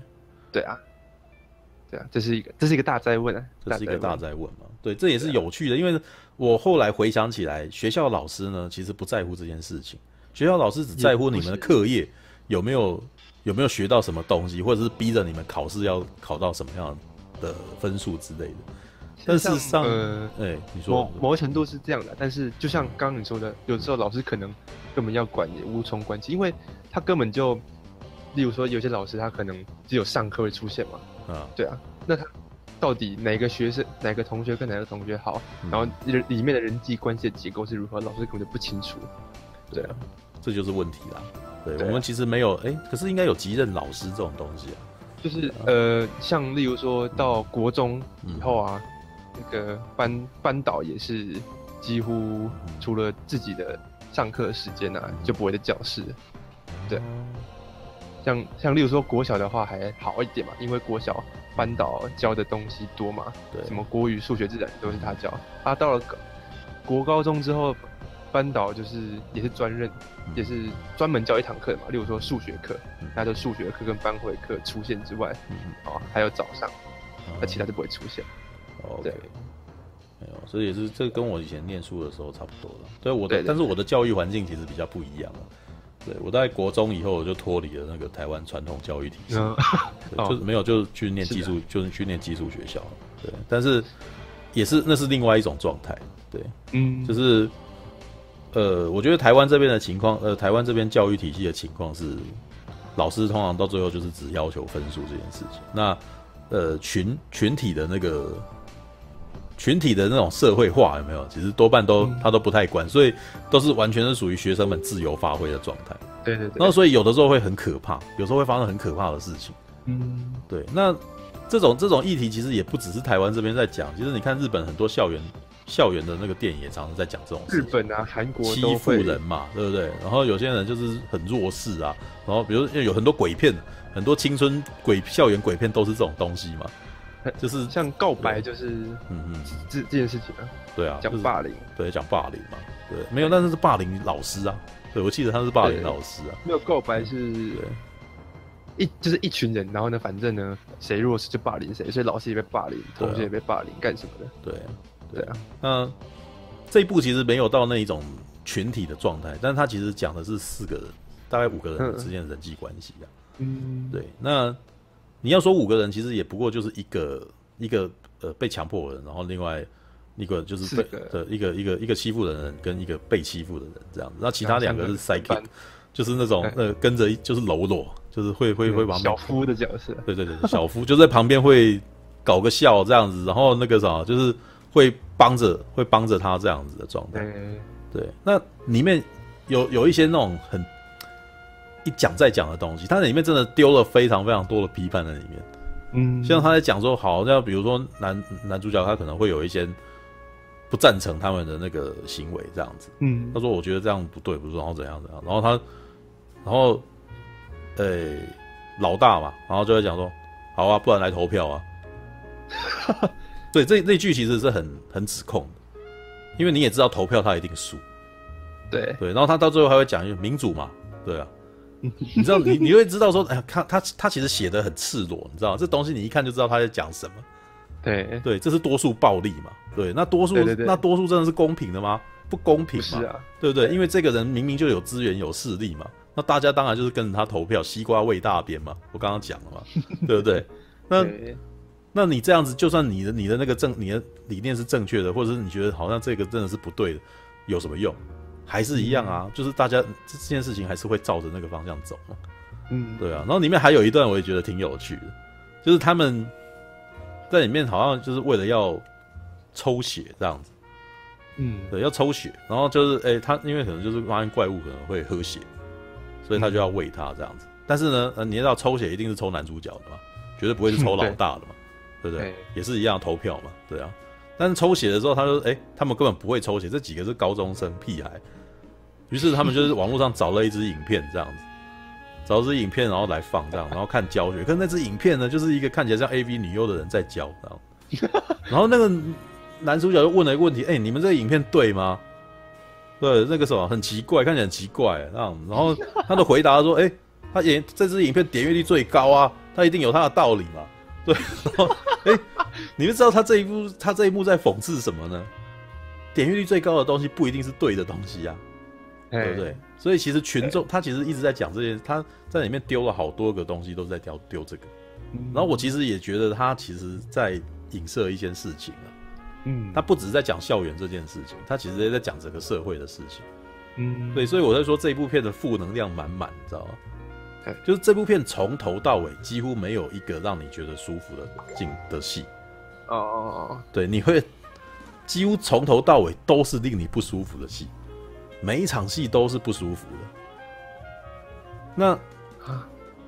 对啊，对啊，这是一个，这是一个大灾问啊，这是一个大灾问嘛。对，这也是有趣的，因为我后来回想起来，学校老师呢，其实不在乎这件事情，学校老师只在乎你们的课业有没有有没有学到什么东西，或者是逼着你们考试要考到什么样的分数之类的。但事实上，呃，哎、欸，你说。某某个程度是这样的，但是就像刚刚你说的，有时候老师可能根本要管也无从管起，因为他根本就，例如说有些老师他可能只有上课会出现嘛，啊，对啊，那他到底哪个学生、哪个同学跟哪个同学好，嗯、然后里里面的人际关系的结构是如何，老师根本就不清楚，对啊，这就是问题啦。对，对、啊、我们其实没有，哎、欸，可是应该有级任老师这种东西啊，就是呃，像例如说到国中以后啊。嗯。那个班班导也是几乎除了自己的上课时间啊，就不会在教室。对，像像例如说国小的话还好一点嘛，因为国小班导教的东西多嘛，对，什么国语、数学、自然都是他教。啊，到了国高中之后，班导就是也是专任，嗯、也是专门教一堂课嘛。例如说数学课，那就数学课跟班会课出现之外，嗯，哦，还有早上，那、嗯、其他就不会出现。哦、对，没有，所以也是这跟我以前念书的时候差不多了。对，我的对对对，但是我的教育环境其实比较不一样。对，我在国中以后我就脱离了那个台湾传统教育体系，嗯、就是没有，就是去念寄宿，就是去念技术学校。对，但是也是那是另外一种状态。对，嗯，就是。呃，我觉得台湾这边的情况，呃，台湾这边教育体系的情况是，老师通常到最后就是只要求分数这件事情。那，呃，群群体的那个群体的那种社会化有没有？其实多半都他都不太管，所以都是完全是属于学生们自由发挥的状态。对对对。然后所以有的时候会很可怕，有时候会发生很可怕的事情。嗯，对。那这种这种议题其实也不只是台湾这边在讲，其实你看日本很多校园。校园的那个电影也常常在讲这种事，日本啊、韩国欺负人嘛，对不对？然后有些人就是很弱势啊，然后比如有很多鬼片，很多青春鬼校园鬼片都是这种东西嘛，就是像告白，就是嗯嗯这这件事情啊，对啊，讲霸凌，对，讲霸凌嘛，对，没有，但是是霸凌老师啊，对，我记得他是霸凌老师啊，没有告白是一就是一群人，然后呢，反正呢，谁弱势就霸凌谁，所以老师也被霸凌，同学也被霸凌，干什么的，对。对啊，那这一部其实没有到那一种群体的状态，但是他其实讲的是四个人，大概五个人之间的人际关系啊。嗯，对。那你要说五个人，其实也不过就是一个一个呃被强迫的人，然后另外一个就是被的一个一个一个欺负的人跟一个被欺负的人这样子。那其他两个是 psychic，就是那种呃跟着就是喽啰，就是会会会往小夫的角色。对对对，小夫就在旁边会搞个笑这样子，然后那个啥就是。会帮着，会帮着他这样子的状态。对，那里面有有一些那种很一讲再讲的东西，他里面真的丢了非常非常多的批判在里面。嗯，像他在讲说，好，像比如说男男主角他可能会有一些不赞成他们的那个行为这样子。嗯，他说我觉得这样不对，不是，然后怎样怎样，然后他，然后，呃、欸，老大嘛，然后就会讲说，好啊，不然来投票啊。对，这这句其实是很很指控的，因为你也知道投票他一定输，对。对，然后他到最后还会讲一句民主嘛，对啊，你知道你你会知道说，哎呀，他他他其实写的很赤裸，你知道这东西你一看就知道他在讲什么，对对，这是多数暴力嘛，对，那多数那多数真的是公平的吗？不公平嘛，啊，对不对？因为这个人明明就有资源有势力嘛，那大家当然就是跟着他投票，西瓜喂大便嘛，我刚刚讲了嘛，对不对？那。那你这样子，就算你的你的那个正你的理念是正确的，或者是你觉得好像这个真的是不对的，有什么用？还是一样啊，就是大家这件事情还是会照着那个方向走嘛。嗯，对啊。然后里面还有一段我也觉得挺有趣的，就是他们在里面好像就是为了要抽血这样子。嗯，对，要抽血，然后就是哎、欸，他因为可能就是发现怪物可能会喝血，所以他就要喂他这样子。但是呢，呃，你知道抽血一定是抽男主角的嘛，绝对不会是抽 老大的嘛。对不对？欸、也是一样投票嘛，对啊。但是抽血的时候，他说：“哎、欸，他们根本不会抽血，这几个是高中生屁孩。”于是他们就是网络上找了一支影片，这样子，找一支影片，然后来放这样，然后看教学。可是那支影片呢，就是一个看起来像 AV 女优的人在教，这样。然后那个男主角就问了一个问题：“哎、欸，你们这个影片对吗？”对，那个什么很奇怪，看起来很奇怪，这样。然后他的回答说：“哎、欸，他演这支影片点阅率最高啊，他一定有他的道理嘛。”对，然后哎、欸，你们知道他这一部他这一幕在讽刺什么呢？点阅率最高的东西不一定是对的东西呀、啊，对不对？所以其实群众他其实一直在讲这些，他在里面丢了好多个东西，都是在丢丢这个。然后我其实也觉得他其实在影射一些事情啊，嗯，他不只是在讲校园这件事情，他其实也在讲整个社会的事情，嗯，对，所以我在说这一部片的负能量满满，你知道吗？就是这部片从头到尾几乎没有一个让你觉得舒服的镜的戏，哦哦哦，对，你会几乎从头到尾都是令你不舒服的戏，每一场戏都是不舒服的。那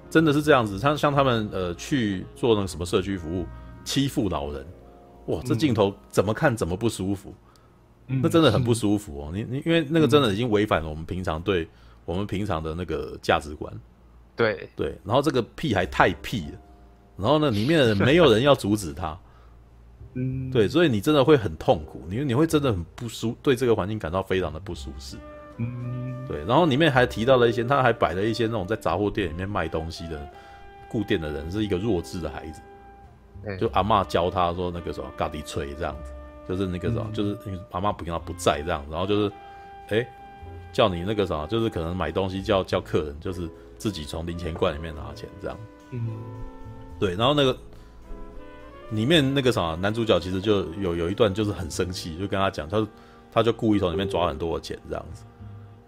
真的是这样子，像像他们呃去做那个什么社区服务，欺负老人，哇，这镜头怎么看怎么不舒服，嗯那真的很不舒服哦。你你因为那个真的已经违反了我们平常对我们平常的那个价值观。对对，然后这个屁还太屁了，然后呢，里面的人没有人要阻止他，嗯，对，所以你真的会很痛苦，你你会真的很不舒，对这个环境感到非常的不舒适。嗯，对，然后里面还提到了一些，他还摆了一些那种在杂货店里面卖东西的顾店的人，是一个弱智的孩子，嗯、就阿嬷教他说那个什么嘎地吹这样子，就是那个什么，嗯、就是阿妈不跟他不在这样，然后就是，哎，叫你那个什么，就是可能买东西叫叫客人，就是自己从零钱罐里面拿钱这样，嗯，对，然后那个里面那个啥男主角其实就有有一段就是很生气，就跟他讲，他他就故意从里面抓很多的钱这样子。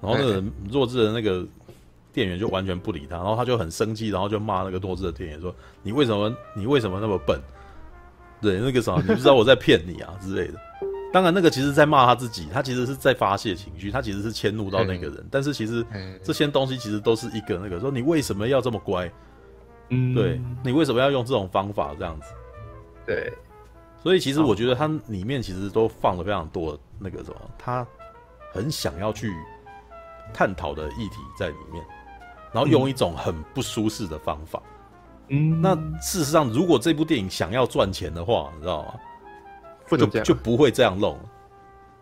然后那个弱智的那个店员就完全不理他，然后他就很生气，然后就骂那个弱智的店员说：“你为什么你为什么那么笨？对，那个啥，你不知道我在骗你啊之类的。”当然，那个其实在骂他自己，他其实是在发泄情绪，他其实是迁怒到那个人。但是其实这些东西其实都是一个那个说你为什么要这么乖？嗯，对，你为什么要用这种方法这样子？对，所以其实我觉得它里面其实都放了非常多的那个什么，他很想要去。探讨的议题在里面，然后用一种很不舒适的方法。嗯，那事实上，如果这部电影想要赚钱的话，你知道吗？不就就不会这样弄，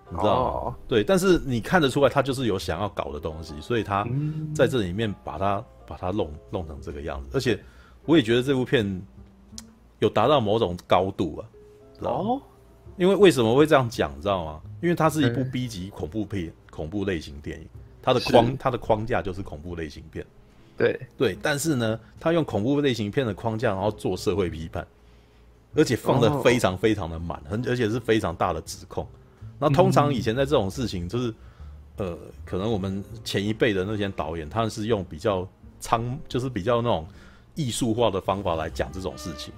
你知道吗？哦、对，但是你看得出来，他就是有想要搞的东西，所以他在这里面把它把它弄弄成这个样子。而且，我也觉得这部片有达到某种高度啊，知道吗？哦，因为为什么会这样讲，你知道吗？因为它是一部 B 级恐怖片、恐怖类型电影。它的框，它的框架就是恐怖类型片，对对，但是呢，他用恐怖类型片的框架，然后做社会批判，而且放的非常非常的满，很而且是非常大的指控。那通常以前在这种事情，就是呃，可能我们前一辈的那些导演，他们是用比较苍，就是比较那种艺术化的方法来讲这种事情，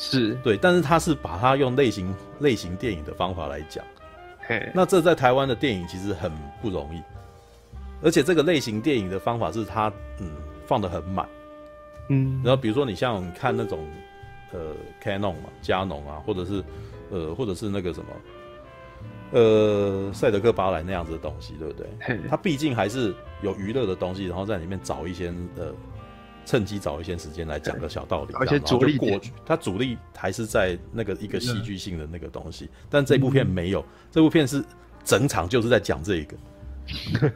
是。对，但是他是把它用类型类型电影的方法来讲，那这在台湾的电影其实很不容易。而且这个类型电影的方法是他，嗯，放的很满，嗯，然后比如说你像看那种，呃，Canon 嘛，佳农啊，或者是，呃，或者是那个什么，呃，赛德克巴莱那样子的东西，对不对？它毕竟还是有娱乐的东西，然后在里面找一些，呃，趁机找一些时间来讲个小道理，而且主力过去，它主力还是在那个一个戏剧性的那个东西，但这部片没有，这部片是整场就是在讲这个。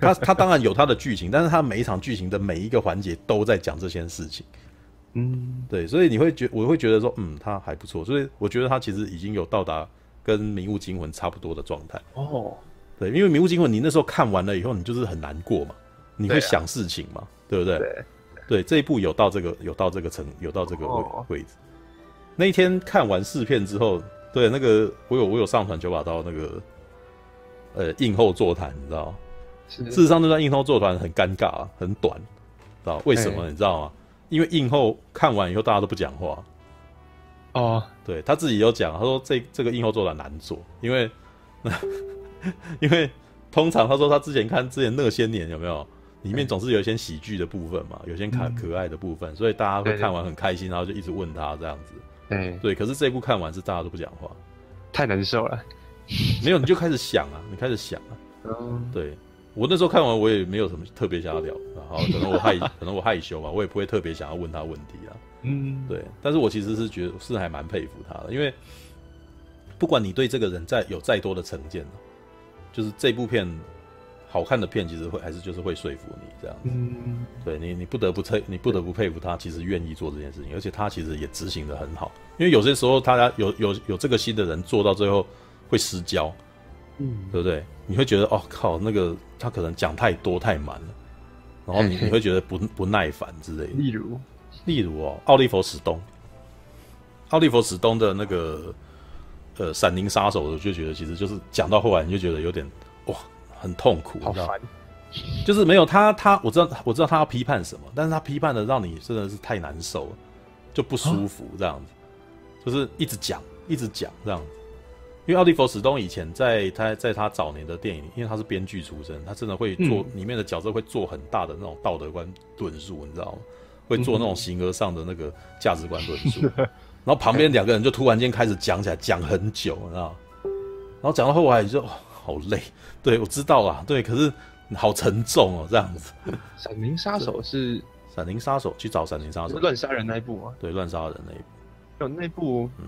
他他当然有他的剧情，但是他每一场剧情的每一个环节都在讲这些事情。嗯，对，所以你会觉我会觉得说，嗯，他还不错。所以我觉得他其实已经有到达跟《迷雾惊魂》差不多的状态。哦，对，因为《迷雾惊魂》你那时候看完了以后，你就是很难过嘛，你会想事情嘛，对，啊、对不对？对，对，这一部有到这个有到这个层有到这个位、哦、位置。那一天看完试片之后，对那个我有我有上传九把刀那个呃映后座谈，你知道吗？事实上，那段映后座谈很尴尬啊，很短，知道为什么？你知道吗？因为映后看完以后，大家都不讲话。哦，对他自己有讲，他说这这个映后座谈难做，因为 因为通常他说他之前看之前那些年有没有里面总是有一些喜剧的部分嘛，有些可可爱的部分，所以大家会看完很开心，然后就一直问他这样子。对对，可是这部看完是大家都不讲话，太难受了。没有，你就开始想啊，你开始想啊，嗯，对。我那时候看完，我也没有什么特别想要聊，然后可能我害，可能我害羞吧，我也不会特别想要问他问题啊。嗯，对。但是我其实是觉得是还蛮佩服他的，因为不管你对这个人再有再多的成见，就是这部片好看的片，其实会还是就是会说服你这样子。嗯，对你，你不得不佩，你不得不佩服他，其实愿意做这件事情，而且他其实也执行的很好。因为有些时候，大家有有有这个心的人做到最后会失焦。嗯，对不对？你会觉得哦靠，那个他可能讲太多太满了，然后你你会觉得不 不耐烦之类的。例如，例如哦，奥利弗史东，奥利弗史东的那个呃《闪灵杀手》，我就觉得其实就是讲到后来你就觉得有点哇，很痛苦，好烦。就是没有他他我知道我知道他要批判什么，但是他批判的让你真的是太难受了，就不舒服这样子，就是一直讲一直讲这样子。因为奥利弗·史东以前在他在他早年的电影，因为他是编剧出身，他真的会做里面的角色会做很大的那种道德观论述，你知道吗？会做那种形而上的那个价值观论述。然后旁边两个人就突然间开始讲起来，讲很久，你知道吗？然后讲到后来就好累。对，我知道啦，对，可是好沉重哦，这样子。闪灵杀手是闪灵杀手去找闪灵杀手，乱杀人那一部吗？对，乱杀人那一部。有那部，嗯。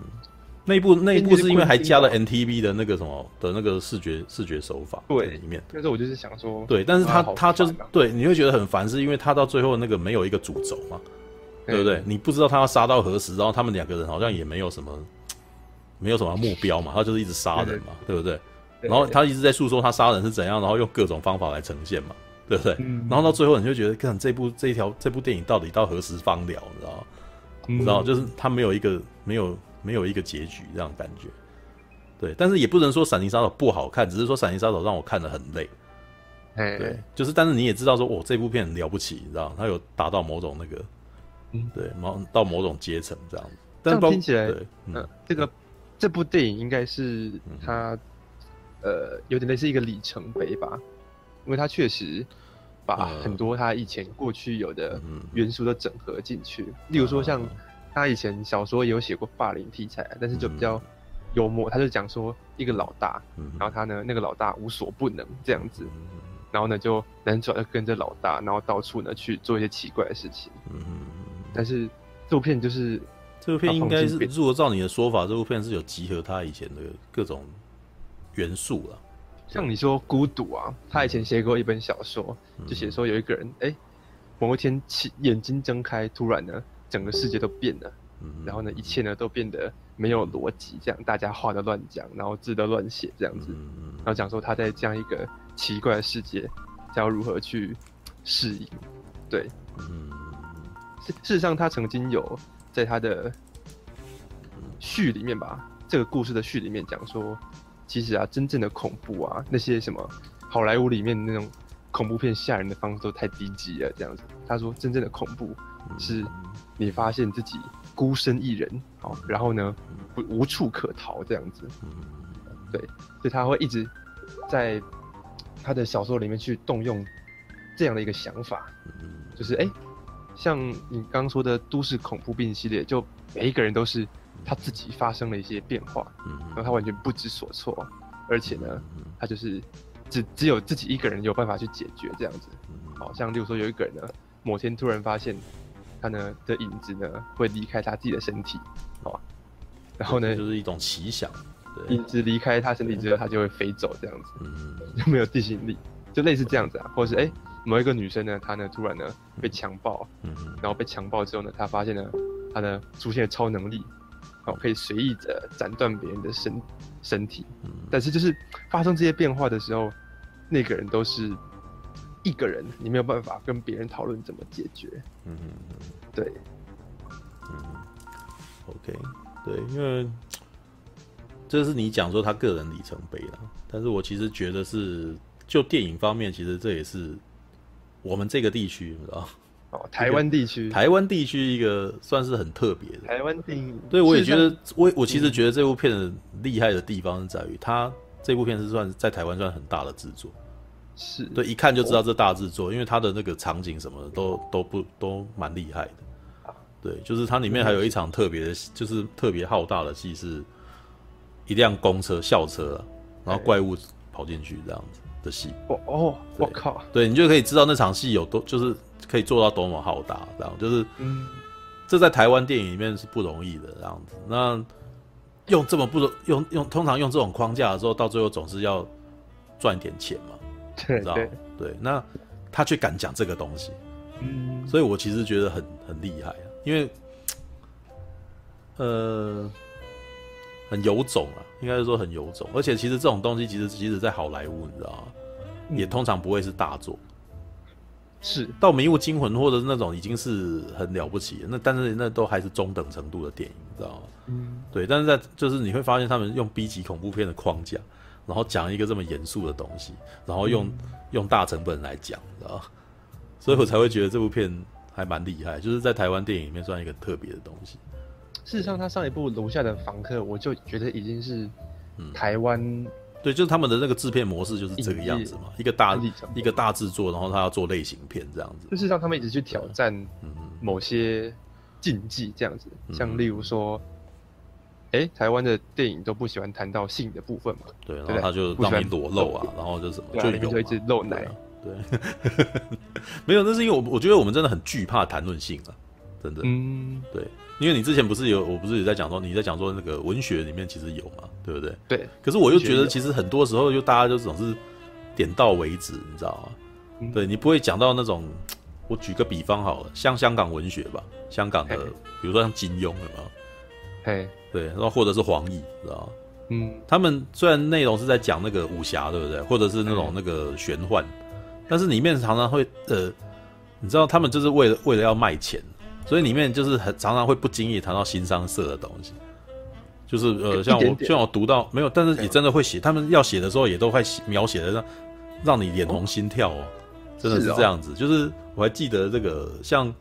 那部那部是因为还加了 NTV 的那个什么的那个视觉视觉手法对里面。那时候我就是想说，对，但是他他就是对，你会觉得很烦，是因为他到最后那个没有一个主轴嘛，对不对？你不知道他要杀到何时，然后他们两个人好像也没有什么没有什么目标嘛，他就是一直杀人嘛，对不对？然后他一直在诉说他杀人是怎样，然后用各种方法来呈现嘛，对不对？然后到最后你就觉得，看这部这一条这部电影到底到何时方了，你知道吗？你知道，就是他没有一个没有。没有一个结局这样感觉，对，但是也不能说《闪灵杀手》不好看，只是说《闪灵杀手》让我看得很累。对，就是，但是你也知道说，我、哦、这部片很了不起，你知道，它有达到某种那个，嗯，对，某到某种阶层这样子。但听起来，对嗯，这个这部电影应该是它，嗯、呃，有点类似一个里程碑吧，因为它确实把很多他以前过去有的元素都整合进去，嗯、例如说像。他以前小说也有写过霸凌题材，但是就比较幽默。他就讲说一个老大，然后他呢那个老大无所不能这样子，然后呢就男主角就跟着老大，然后到处呢去做一些奇怪的事情。但是这部片就是这部片应该是，如果照你的说法，这部片是有集合他以前的各种元素了。像你说孤独啊，他以前写过一本小说，就写说有一个人，哎，某一天起眼睛睁开，突然呢。整个世界都变了，然后呢，一切呢都变得没有逻辑，这样大家话都乱讲，然后字都乱写，这样子，然后讲说他在这样一个奇怪的世界，要如何去适应？对，事事实上他曾经有在他的序里面吧，这个故事的序里面讲说，其实啊，真正的恐怖啊，那些什么好莱坞里面那种恐怖片吓人的方式都太低级了，这样子。他说，真正的恐怖是。你发现自己孤身一人，好，然后呢，不无处可逃这样子，对，所以他会一直在他的小说里面去动用这样的一个想法，就是哎、欸，像你刚刚说的都市恐怖病系列，就每一个人都是他自己发生了一些变化，然后他完全不知所措，而且呢，他就是只只有自己一个人有办法去解决这样子，好像例如说有一个人呢，某天突然发现。他呢的影子呢会离开他自己的身体，好？然后呢就是一种奇想，对，影子离开他身体之后，他就会飞走，这样子，嗯，就没有地心力，就类似这样子啊，或者是哎、欸，某一个女生呢，她呢突然呢被强暴，嗯，然后被强暴之后呢，她发现呢，她呢出现了超能力，哦，可以随意的斩断别人的身身体，嗯，但是就是发生这些变化的时候，那个人都是。一个人，你没有办法跟别人讨论怎么解决。嗯嗯嗯，对，嗯，OK，对，因为这是你讲说他个人里程碑了，但是我其实觉得是就电影方面，其实这也是我们这个地区，你知道哦，台湾地区，台湾地区一个算是很特别的台湾电影。对，我也觉得，我我其实觉得这部片的厉害的地方是在于，它这部片是算在台湾算很大的制作。是对，一看就知道这大制作，因为它的那个场景什么的都都不都蛮厉害的。对，就是它里面还有一场特别的，就是特别浩大的戏，是一辆公车校车，然后怪物跑进去这样子的戏。哦哦，我靠！对，你就可以知道那场戏有多，就是可以做到多么浩大，这样就是，嗯，这在台湾电影里面是不容易的这样子。那用这么不容用用，通常用这种框架的时候，到最后总是要赚点钱嘛。对对对，那他却敢讲这个东西，嗯，所以我其实觉得很很厉害啊，因为，呃，很有种啊，应该是说很有种，而且其实这种东西，其实其实，在好莱坞，你知道吗？嗯、也通常不会是大作，是到《迷雾惊魂》或者是那种已经是很了不起的，那但是那都还是中等程度的电影，你知道吗？嗯，对，但是在就是你会发现他们用 B 级恐怖片的框架。然后讲一个这么严肃的东西，然后用、嗯、用大成本来讲，你知道吧？所以我才会觉得这部片还蛮厉害，就是在台湾电影里面算一个特别的东西。事实上，他上一部《楼下的房客》，我就觉得已经是台湾、嗯、对，就是他们的那个制片模式就是这个样子嘛，一个大一个大制作，然后他要做类型片这样子。事实上，他们一直去挑战某些禁忌，这样子，嗯、像例如说。哎、欸，台湾的电影都不喜欢谈到性的部分嘛？对，然后他就让你裸露啊，然后就什么，就有就一直露奶。对，没有，那是因为我我觉得我们真的很惧怕谈论性啊，真的。嗯，对，因为你之前不是有，我不是也在讲说，你在讲说那个文学里面其实有嘛，对不对？对。可是我又觉得，其实很多时候就大家就总是点到为止，你知道吗？嗯、对，你不会讲到那种，我举个比方好了，像香港文学吧，香港的，比如说像金庸，有没有？嘿，对，然后或者是黄易，知道吗？嗯，他们虽然内容是在讲那个武侠，对不对？或者是那种那个玄幻，但是里面常常会呃，你知道他们就是为了为了要卖钱。所以里面就是很常常会不经意谈到新商色的东西，就是呃，像我像我读到没有，但是也真的会写。他们要写的时候也都会描写的让让你脸红心跳哦，真的是这样子。就是我还记得这个，像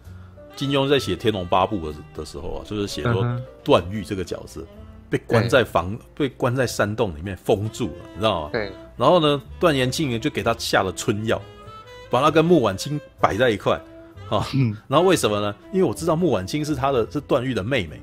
金庸在写《天龙八部》的的时候啊，就是写说段誉这个角色被关在房被关在山洞里面封住了，你知道吗？对。然后呢，段延庆就给他下了春药，把他跟木婉清摆在一块。啊、然后为什么呢？因为我知道穆婉清是他的，是段誉的妹妹，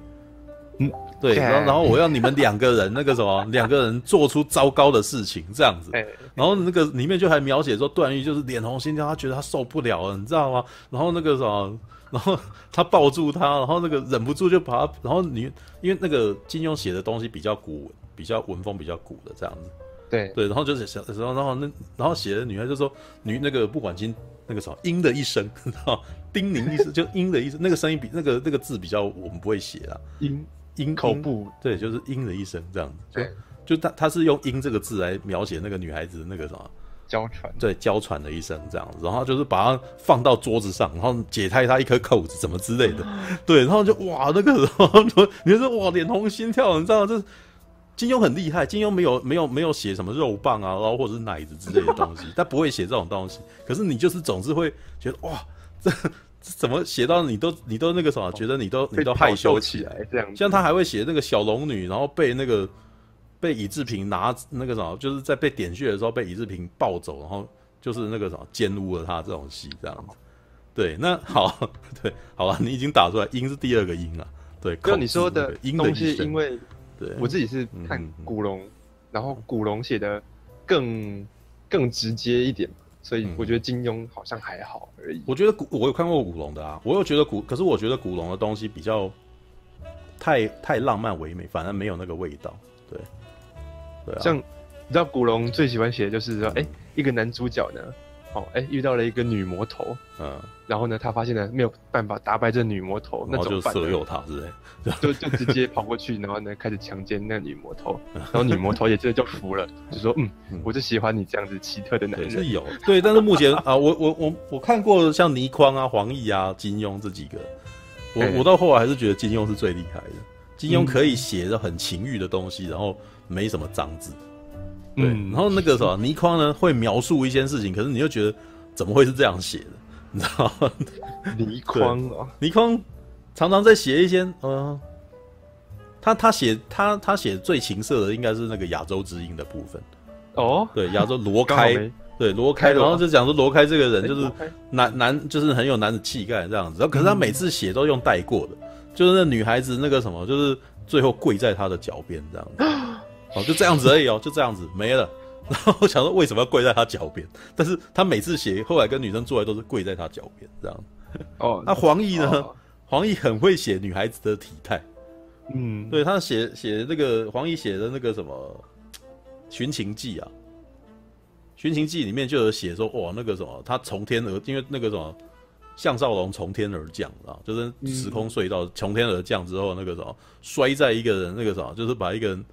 嗯，对，然后然后我要你们两个人那个什么，两个人做出糟糕的事情，这样子，然后那个里面就还描写说段誉就是脸红心跳，他觉得他受不了了，你知道吗？然后那个什么，然后他抱住他，然后那个忍不住就把他，然后你因为那个金庸写的东西比较古文，比较文风比较古的这样子，对。对，然后就是想，然后然后那然后写的女孩就说女那个不管清。那个什么，嘤的一声，知道叮咛一声，就嘤的一声，那个声音比那个那个字比较我们不会写啊。嘤嘤口部，对，就是嘤的一声这样子。对，就他他是用嘤这个字来描写那个女孩子的那个什么娇喘，对，娇喘的一声这样子，然后就是把它放到桌子上，然后解开她一颗扣子，怎么之类的，对，然后就哇那个然后，你就说哇脸红心跳，你知道这。金庸很厉害，金庸没有没有没有写什么肉棒啊，然后或者是奶子之类的东西，他不会写这种东西。可是你就是总是会觉得哇，这 这怎么写到你都你都那个什么，觉得你都你都害羞起来这样。像他还会写那个小龙女，然后被那个被尹志平拿那个什么，就是在被点穴的时候被尹志平抱走，然后就是那个什么奸污了他这种戏这样子。对，那好，对，好了，你已经打出来，音是第二个音啊。对，就你说的东西，因为。我自己是看古龙，嗯、然后古龙写的更更直接一点，所以我觉得金庸好像还好而已。我觉得古我有看过古龙的啊，我又觉得古，可是我觉得古龙的东西比较太太浪漫唯美，反而没有那个味道。对，对啊。像你知道古龙最喜欢写的就是说，哎、嗯，一个男主角呢。哦，哎，遇到了一个女魔头，嗯，然后呢，他发现呢没有办法打败这女魔头，那怎么办？色诱他之类，就就直接跑过去，然后呢开始强奸那女魔头，然后女魔头也真的就服了，就说嗯，我就喜欢你这样子奇特的男人。是有对，但是目前 啊，我我我我看过像倪匡啊、黄易啊、金庸这几个，我我到后来还是觉得金庸是最厉害的。金庸可以写的很情欲的东西，然后没什么脏字。对，然后那个什么倪匡呢，会描述一些事情，可是你又觉得怎么会是这样写的？你知道吗？倪匡啊，倪匡常常在写一些，嗯、呃，他他写他他写最情色的应该是那个亚洲之音的部分。哦，对，亚洲罗开，对罗开，然后就讲说罗开这个人就是男男，就是很有男子气概这样子。然后可是他每次写都用带过的，嗯、就是那女孩子那个什么，就是最后跪在他的脚边这样子。哦，就这样子而已哦，就这样子没了。然后我想说，为什么要跪在他脚边？但是他每次写，后来跟女生做爱都是跪在他脚边这样。哦，那黄奕呢？哦、黄奕很会写女孩子的体态。嗯，对他写写那个黄奕写的那个什么《寻情记》啊，《寻情记》里面就有写说，哇，那个什么，他从天而，因为那个什么项少龙从天而降啊，就是时空隧道从天而降之后，那个什么摔在一个人，那个什么，就是把一个人。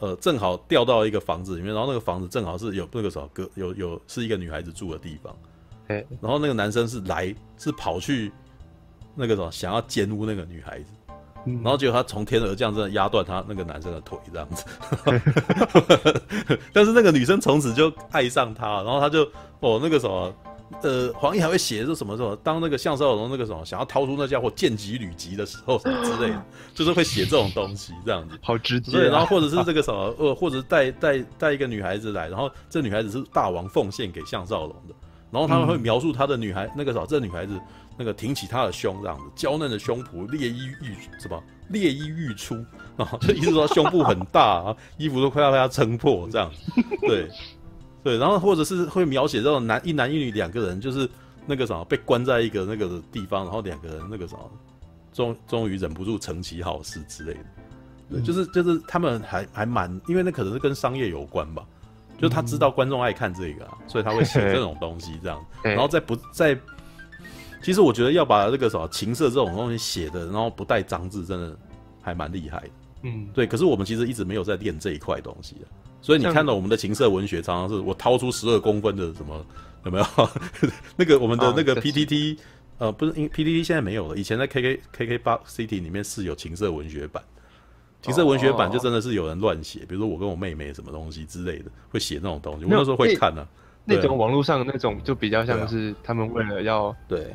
呃，正好掉到一个房子里面，然后那个房子正好是有那个什么，哥有有是一个女孩子住的地方，哎，然后那个男生是来是跑去那个什么想要奸污那个女孩子，然后结果他从天而降，真的压断他那个男生的腿这样子，但是那个女生从此就爱上他，然后他就哦那个什么。呃，黄奕还会写说什么什么，当那个项少龙那个什么想要掏出那家伙剑戟履级的时候什么之类的，就是会写这种东西这样子，好直接、啊。对，然后或者是 这个什么，呃，或者带带带一个女孩子来，然后这女孩子是大王奉献给项少龙的，然后他们会描述他的女孩、嗯、那个什么，这个、女孩子那个挺起她的胸这样子，娇嫩的胸脯，烈衣欲什么烈衣欲出，然后就意思说胸部很大啊，衣服都快要被她撑破这样子，对。对，然后或者是会描写这种男一男一女两个人，就是那个什么被关在一个那个地方，然后两个人那个什么终终于忍不住成其好事之类的。对，就是就是他们还还蛮，因为那可能是跟商业有关吧。就他知道观众爱看这个啊，所以他会写这种东西这样。然后再不再，其实我觉得要把这个什么情色这种东西写的，然后不带脏字，真的还蛮厉害。嗯，对。可是我们其实一直没有在练这一块东西啊。所以你看到我们的情色文学，常常是我掏出十二公分的什么有没有？那个我们的那个 PTT，呃，不是，因为 PTT 现在没有了。以前在 KK KK Box City 里面是有情色文学版。情色文学版就真的是有人乱写，比如说我跟我妹妹什么东西之类的，会写那种东西。我那时候会看呢、啊。那种网络上那种就比较像是他们为了要对，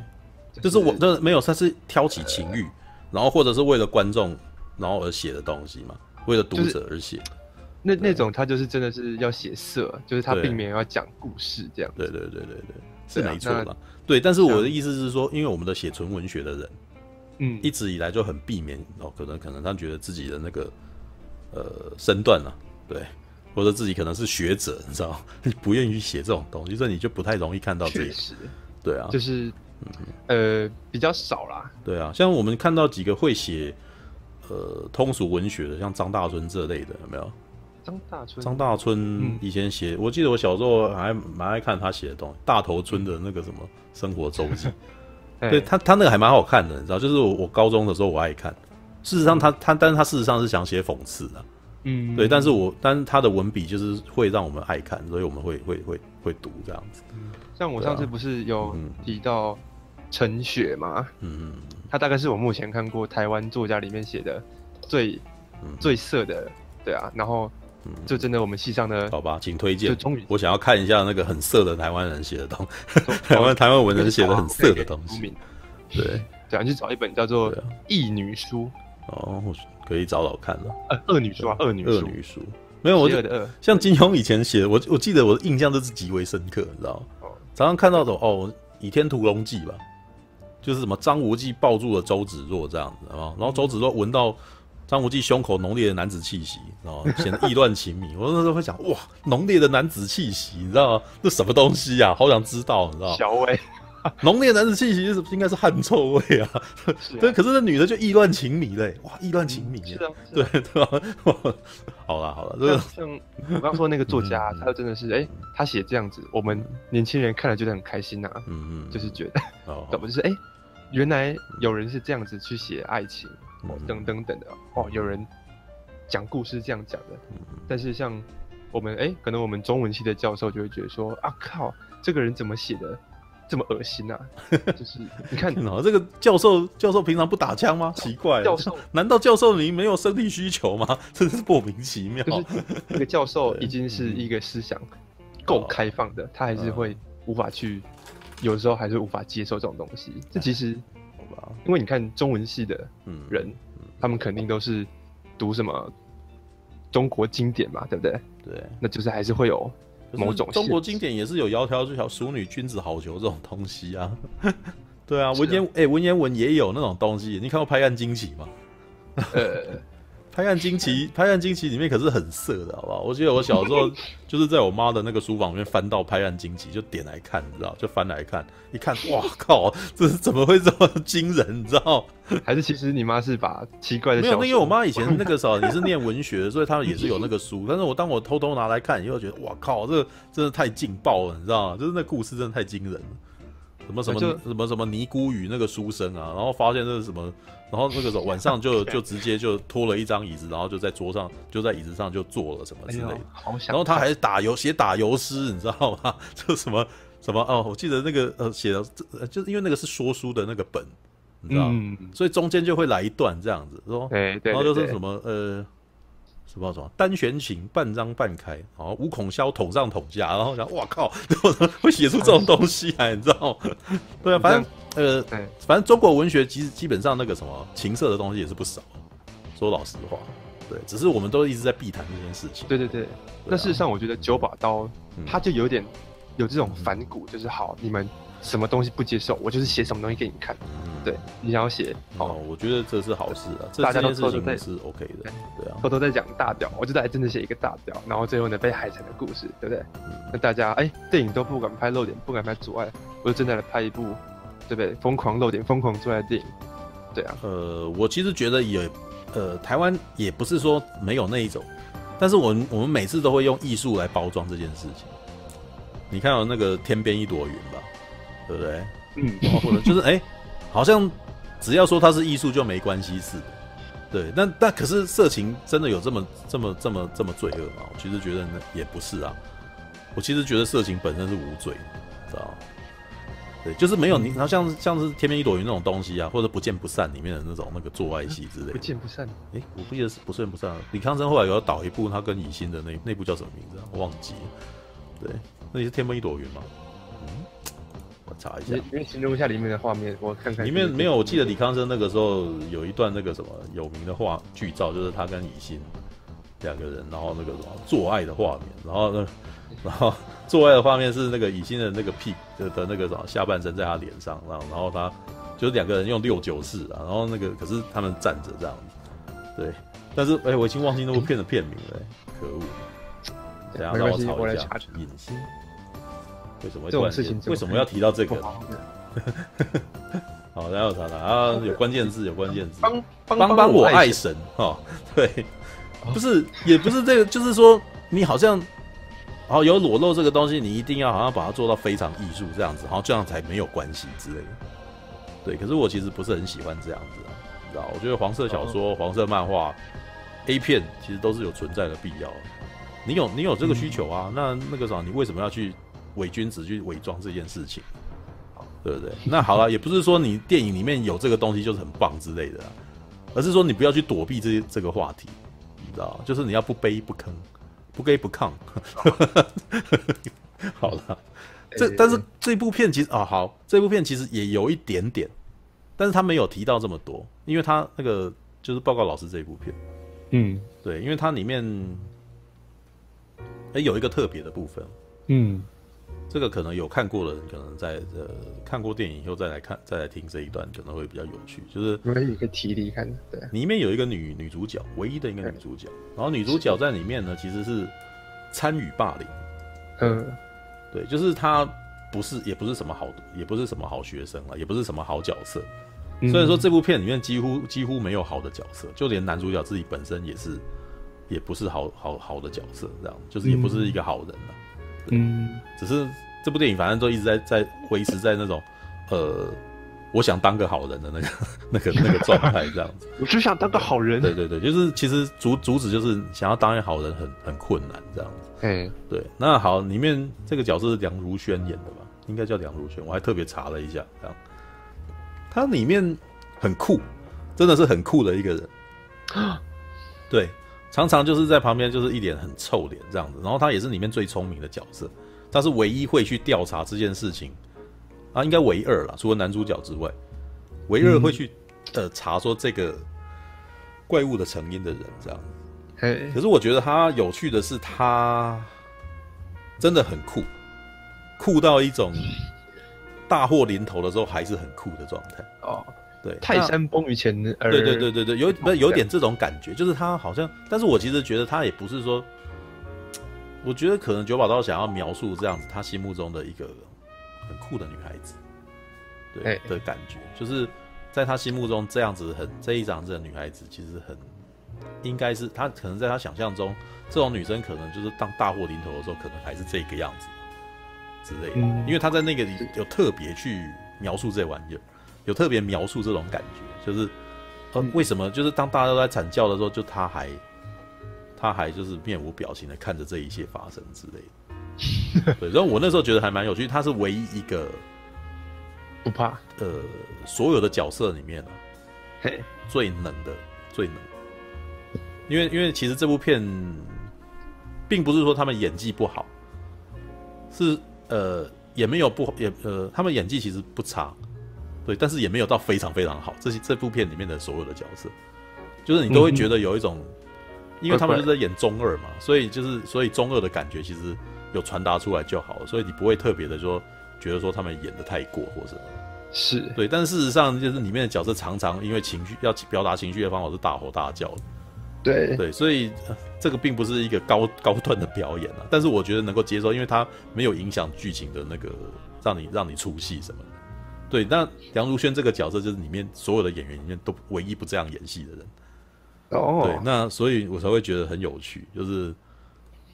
就是我这没有，他是挑起情欲，然后或者是为了观众然后而写的东西嘛，为了读者而写。那那种他就是真的是要写色，就是他并没有要讲故事这样。对对对对对，是没错的。对，但是我的意思是说，因为我们的写纯文学的人。嗯，一直以来就很避免哦，可能可能他觉得自己的那个呃身段啊，对，或者自己可能是学者，你知道，不愿意去写这种东西，所以你就不太容易看到这个。对啊，就是呃比较少啦。对啊，像我们看到几个会写呃通俗文学的，像张大春这类的，有没有？张大春，张大春以前写，我记得我小时候还蛮爱看他写的东西，大头村的那个什么生活周记。对他，他那个还蛮好看的，你知道，就是我我高中的时候我爱看。事实上他，他他，但是他事实上是想写讽刺的，嗯，对。但是我，但是他的文笔就是会让我们爱看，所以我们会会会会读这样子。像我上次不是有提到陈雪吗？嗯，他大概是我目前看过台湾作家里面写的最最色的，对啊，然后。就真的我们系上的，好吧，请推荐。我想要看一下那个很色的台湾人写的东西，台湾台湾文人写的很色的东西。对，对啊，去找一本叫做《异女书》哦，可以找找看了。呃，恶女书啊，恶女书，恶女书。没有，我觉得像金庸以前写的，我我记得我的印象都是极为深刻，你知道吗？常常看到的哦，《倚天屠龙记》吧，就是什么张无忌抱住了周芷若这样子啊，然后周芷若闻到。张无忌胸口浓烈的男子气息，然后显得意乱情迷。我那时候会想，哇，浓烈的男子气息，你知道吗？这什么东西呀？好想知道，你知道吗？小薇，浓烈的男子气息是应该是汗臭味啊。对，可是那女的就意乱情迷嘞，哇，意乱情迷。是啊，对对吧？好了好了，这个像我刚说那个作家，他真的是，哎，他写这样子，我们年轻人看了觉得很开心呐。嗯嗯，就是觉得，怎么就是哎，原来有人是这样子去写爱情。等等等的哦，有人讲故事这样讲的，但是像我们哎、欸，可能我们中文系的教授就会觉得说啊靠，这个人怎么写的这么恶心啊？就是你看哦，这个教授教授平常不打枪吗？奇怪，教授 难道教授您没有生理需求吗？真是莫名其妙。就是那个教授已经是一个思想够开放的，他还是会无法去，有时候还是无法接受这种东西。这其实。因为你看中文系的人，嗯，他们肯定都是读什么中国经典嘛，对不对？对，那就是还是会有某种中国经典也是有窈窕淑淑女，君子好逑这种东西啊。对啊，文言哎、欸，文言文也有那种东西。你看过《拍案惊奇》吗？呃。拍案惊奇，拍案惊奇里面可是很色的，好不好？我记得我小时候 就是在我妈的那个书房里面翻到拍案惊奇，就点来看，你知道？就翻来看，一看，哇靠，这是怎么会这么惊人？你知道？还是其实你妈是把奇怪的没有？那因为我妈以前那个时候也是念文学，所以她也是有那个书。但是我当我偷偷拿来看以后，觉得哇靠，这真的太劲爆了，你知道吗？就是那故事真的太惊人了。什么什么什么什么尼姑与那个书生啊，然后发现这是什么，然后那个时候 晚上就就直接就拖了一张椅子，然后就在桌上就在椅子上就坐了什么之类的，然后他还打油写打油诗，你知道吗？就什么什么哦，我记得那个呃写的，就是因为那个是说书的那个本，你知道，所以中间就会来一段这样子说，然后就是什么呃。什么什么单弦琴半张半开，然后五孔箫捅上捅下，然后想哇靠，会写出这种东西来，你知道吗？对啊，反正呃，反正中国文学其实基本上那个什么情色的东西也是不少。说老实话，对，只是我们都一直在避谈这件事情。对对对，那事实上我觉得九把刀，它就有点有这种反骨，就是好你们。什么东西不接受，我就是写什么东西给你看。嗯，对，你想要写哦，我觉得这是好事啊，大家都偷偷在是 OK 的，对啊，偷偷在讲大屌，我就在真的写一个大屌，然后最后呢被海产的故事，对不对？嗯，那大家哎，电影都不敢拍露点，不敢拍阻碍，我就真的来拍一部，对不对？疯狂露点，疯狂阻碍的电影，对啊，呃，我其实觉得也，呃，台湾也不是说没有那一种，但是我们我们每次都会用艺术来包装这件事情。你看到那个天边一朵云吧，对不对？嗯，或者就是哎、欸，好像只要说它是艺术就没关系似的。对，但但可是色情真的有这么这么这么这么罪恶吗？我其实觉得也不是啊。我其实觉得色情本身是无罪，知道吗？对，就是没有你，然后像像是天边一朵云那种东西啊，或者不见不散里面的那种那个做爱戏之类的。不见不散。哎，我不记得是不见不散。李康生后来有要导一部他跟以心的那那部叫什么名字啊？我忘记了。对，那也是天边一朵云吗？嗯，我查一下。因为形容一下里面的画面，我看看。里面没有，我记得李康生那个时候有一段那个什么有名的画剧照，就是他跟以心两个人，然后那个什么做爱的画面，然后呢。然后做爱的画面是那个以心的那个屁的的那个什么下半身在他脸上，然后然后他就是两个人用六九式啊，然后那个可是他们站着这样子，对，但是哎我已经忘记那部片的片名了，可恶！等下让我查一下。影星？为什么这种事情？为什么要提到这个？好，然后查查啊，有关键字，有关键字，帮帮帮我爱神 哈，对，不是也不是这个，就是说你好像。然后有裸露这个东西，你一定要好像把它做到非常艺术这样子，然后这样才没有关系之类的。对，可是我其实不是很喜欢这样子啊，你知道？我觉得黄色小说、哦、黄色漫画、A 片其实都是有存在的必要。你有你有这个需求啊？嗯、那那个啥，你为什么要去伪君子去伪装这件事情？对不对？那好了，也不是说你电影里面有这个东西就是很棒之类的，而是说你不要去躲避这些这个话题，你知道？就是你要不卑不吭。不卑不亢，好了，这但是这部片其实啊、哦，好，这部片其实也有一点点，但是他没有提到这么多，因为他那个就是报告老师这一部片，嗯，对，因为它里面哎有一个特别的部分，嗯。这个可能有看过的人，可能在呃看过电影以后再来看，再来听这一段，可能会比较有趣。就是有一个提离看，对，里面有一个女女主角，唯一的一个女主角，然后女主角在里面呢，其实是参与霸凌。嗯，对，就是她不是，也不是什么好，也不是什么好学生啊，也不是什么好角色。所以说这部片里面几乎几乎没有好的角色，就连男主角自己本身也是，也不是好好好的角色，这样就是也不是一个好人啊。嗯，只是这部电影反正都一直在在维持在那种，呃，我想当个好人的那个 那个那个状态这样子。我只想当个好人。对对对，就是其实主主旨就是想要当一个好人很很困难这样子。嗯，对。那好，里面这个角色是梁如轩演的吧？应该叫梁如轩，我还特别查了一下，这样。他里面很酷，真的是很酷的一个人。对。常常就是在旁边，就是一脸很臭脸这样子。然后他也是里面最聪明的角色，他是唯一会去调查这件事情啊，应该唯二了，除了男主角之外，唯二会去、嗯、呃查说这个怪物的成因的人这样。子，可是我觉得他有趣的是，他真的很酷，酷到一种大祸临头的时候还是很酷的状态哦。对，泰山崩于前而对对对对对，有不有点这种感觉，就是他好像，但是我其实觉得他也不是说，我觉得可能九把刀想要描述这样子，他心目中的一个很酷的女孩子，对的感觉，就是在他心目中这样子很这一张这个女孩子，其实很应该是他可能在他想象中，这种女生可能就是当大祸临头的时候，可能还是这个样子之类的，因为他在那个里有特别去描述这玩意儿。有特别描述这种感觉，就是，呃，为什么？就是当大家都在惨叫的时候，就他还，他还就是面无表情的看着这一切发生之类的。对，然后我那时候觉得还蛮有趣，他是唯一一个不怕，呃，所有的角色里面呢，嘿，最冷的，最冷。因为因为其实这部片，并不是说他们演技不好，是呃也没有不也呃他们演技其实不差。对，但是也没有到非常非常好。这些这部片里面的所有的角色，就是你都会觉得有一种，嗯、因为他们是在演中二嘛，所以就是所以中二的感觉其实有传达出来就好了，所以你不会特别的说觉得说他们演的太过或什么。是对，但事实上就是里面的角色常常因为情绪要表达情绪的方法是大吼大叫的。对对，所以这个并不是一个高高段的表演啊，但是我觉得能够接受，因为它没有影响剧情的那个让你让你出戏什么的。对，那梁如轩这个角色就是里面所有的演员里面都唯一不这样演戏的人。哦，对，那所以我才会觉得很有趣，就是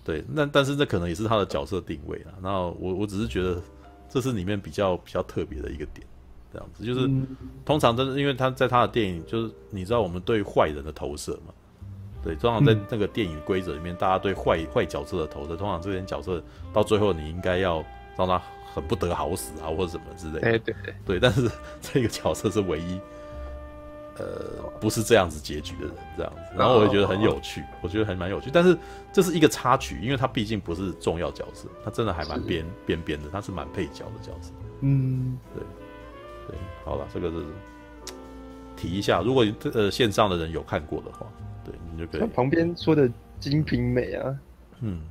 对，那但是这可能也是他的角色定位啊。那我我只是觉得这是里面比较比较特别的一个点，这样子就是、嗯、通常都是因为他在他的电影，就是你知道我们对坏人的投射嘛。对，通常在那个电影规则里面，嗯、大家对坏坏角色的投射，通常这些角色到最后你应该要让他很不得好死啊，或者什么之类的。对对对，对，但是 这个角色是唯一，呃，不是这样子结局的人，这样子。然后我也觉得很有趣，我觉得还蛮有趣。但是这是一个插曲，因为他毕竟不是重要角色，他真的还蛮边边边的，他是蛮配角的角色。嗯，对对，好了，这个是提一下，如果呃线上的人有看过的话。对，你就可以。他旁边说的《金瓶梅》啊，嗯，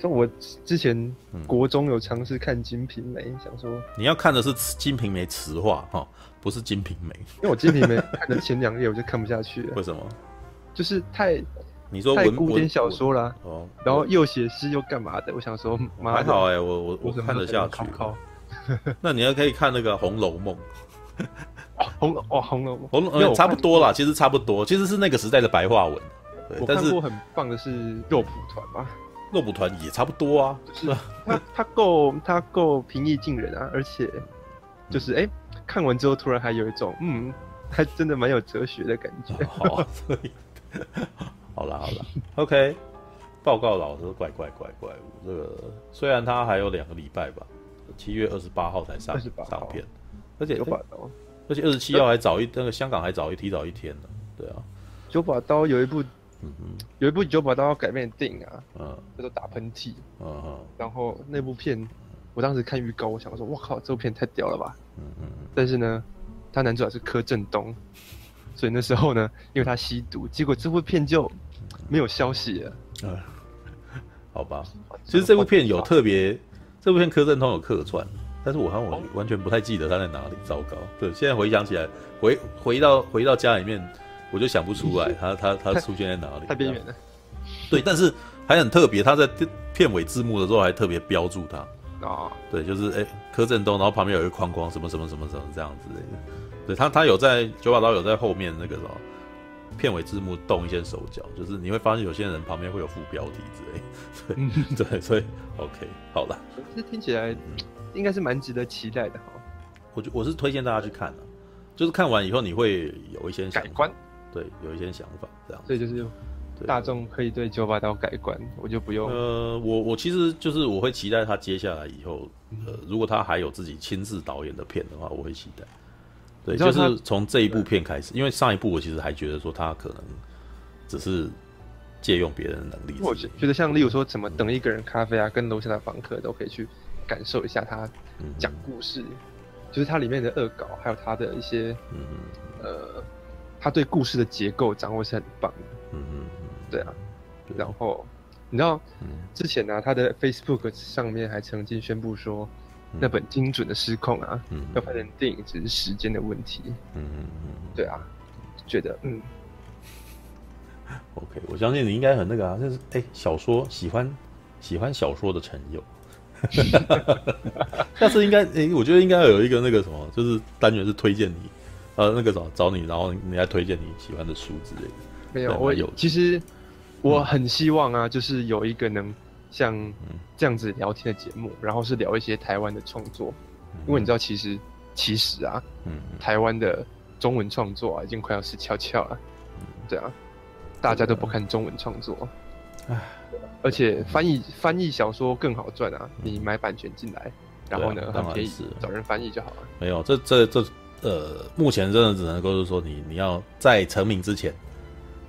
这我之前国中有尝试看《金瓶梅》，嗯，想说你要看的是《金瓶梅》词话哈，不是《金瓶梅》，因为我《金瓶梅》看的前两页我就看不下去了。为什么？就是太你说太古典小说啦，哦，然后又写诗又干嘛的？我想说，还好哎，我我我看得下去。那你要可以看那个《红楼梦》。红楼哦，红楼梦红楼差不多啦，其实差不多，其实是那个时代的白话文。对，我看过很棒的是肉蒲团吧，肉蒲团也差不多啊，是啊？他他够他够平易近人啊，而且就是哎、欸，看完之后突然还有一种嗯，还真的蛮有哲学的感觉。好，所以 好了好了，OK，报告老师，怪怪怪怪物，这个虽然他还有两个礼拜吧，七月二十八号才上上片，而且有把刀。而且二十七号还早一，那个香港还早一提早一天呢。对啊，九把刀有一部，有一部九把刀要改编的电影啊，嗯，叫做打喷嚏，嗯嗯，然后那部片，我当时看预告，我想说，我靠，这部片太屌了吧，嗯嗯，但是呢，他男主角是柯震东，所以那时候呢，因为他吸毒，结果这部片就没有消息了。嗯，好吧，其实这部片有特别，这部片柯震东有客串。但是我好像我完全不太记得他在哪里，糟糕。对，现在回想起来，回回到回到家里面，我就想不出来 他他他出现在哪里，太边缘了。对，但是还很特别，他在片尾字幕的时候还特别标注他啊、哦，对，就是哎柯震东，然后旁边有一个框框，什么什么什么什么这样之类的。对他他有在九把刀有在后面那个什么片尾字幕动一些手脚，就是你会发现有些人旁边会有副标题之类的。对 对，所以 OK 好了，这听起来。嗯应该是蛮值得期待的哈，我我是推荐大家去看的，就是看完以后你会有一些想改观，对，有一些想法这样，所以就是大众可以对九把刀改观，我就不用。呃，我我其实就是我会期待他接下来以后，呃，如果他还有自己亲自导演的片的话，我会期待。对，就是从这一部片开始，因为上一部我其实还觉得说他可能只是借用别人的能力。我觉得像例如说怎么等一个人咖啡啊，跟楼下的房客都可以去。感受一下他讲故事，嗯，就是它里面的恶搞，还有他的一些，嗯呃，他对故事的结构掌握是很棒。的，嗯嗯。对啊，然后你知道，嗯，之前呢，啊，他的 Facebook 上面还曾经宣布说，嗯，那本精准的失控啊，嗯，要拍成电影只是时间的问题，嗯嗯嗯，对啊，觉得嗯，OK，我相信你应该很那个啊，就是哎，欸，小说喜欢喜欢小说的陈友。下次应该诶、欸，我觉得应该要有一个那个什么，就是单元是推荐你，呃，那个找找你，然后你来推荐你喜欢的书之类的。没有，我有。其实我很希望啊，就是有一个能像这样子聊天的节目，然后是聊一些台湾的创作，因为你知道，其实其实啊，嗯，台湾的中文创作啊，已经快要死翘翘了。对啊，大家都不看中文创作。唉。而且翻译翻译小说更好赚啊！你买版权进来，然后呢，很便宜，找人翻译就好了。没有，这这这呃，目前真的只能够是说，你你要在成名之前，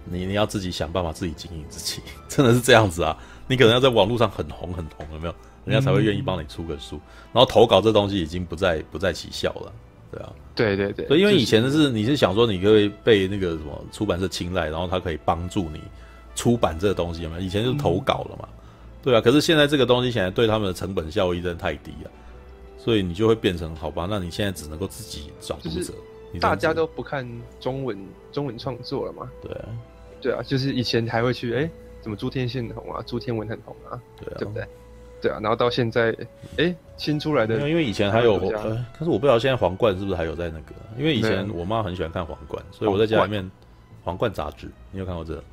你你要自己想办法自己经营自己，真的是这样子啊！你可能要在网络上很红很红，有没有？人家才会愿意帮你出个书。然后投稿这东西已经不再不再起效了，对啊，对对对。所以因为以前的是你是想说你可以被那个什么出版社青睐，然后他可以帮助你。出版这个东西有没有？以前就是投稿了嘛，嗯，对啊。可是现在这个东西显然对他们的成本效益真的太低了，所以你就会变成好吧？那你现在只能够自己找读者，就是，大家都不看中文中文创作了嘛？对啊，对啊，就是以前还会去哎，怎么朱天宪红啊？朱天文很红啊？对啊，对不对？对啊，然后到现在，哎，新出来的，因为以前还有，呃，但是我不知道现在皇冠是不是还有在那个，因为以前我妈很喜欢看皇冠，所以我在家里面皇冠杂志，你有看过这个？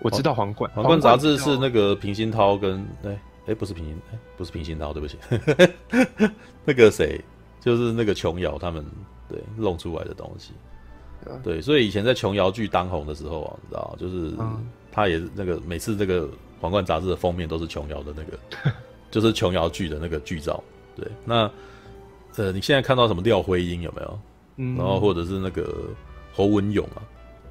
我知道皇冠，皇冠杂志是那个平鑫涛跟哎哎不是平行，哎不是平鑫涛，对不起，那个谁就是那个琼瑶他们对弄出来的东西，对，所以以前在琼瑶剧当红的时候啊，你知道，就是他也是那个每次这个皇冠杂志的封面都是琼瑶的那个，就是琼瑶剧的那个剧照，对，那呃你现在看到什么廖辉英有没有？嗯，然后或者是那个侯文勇啊，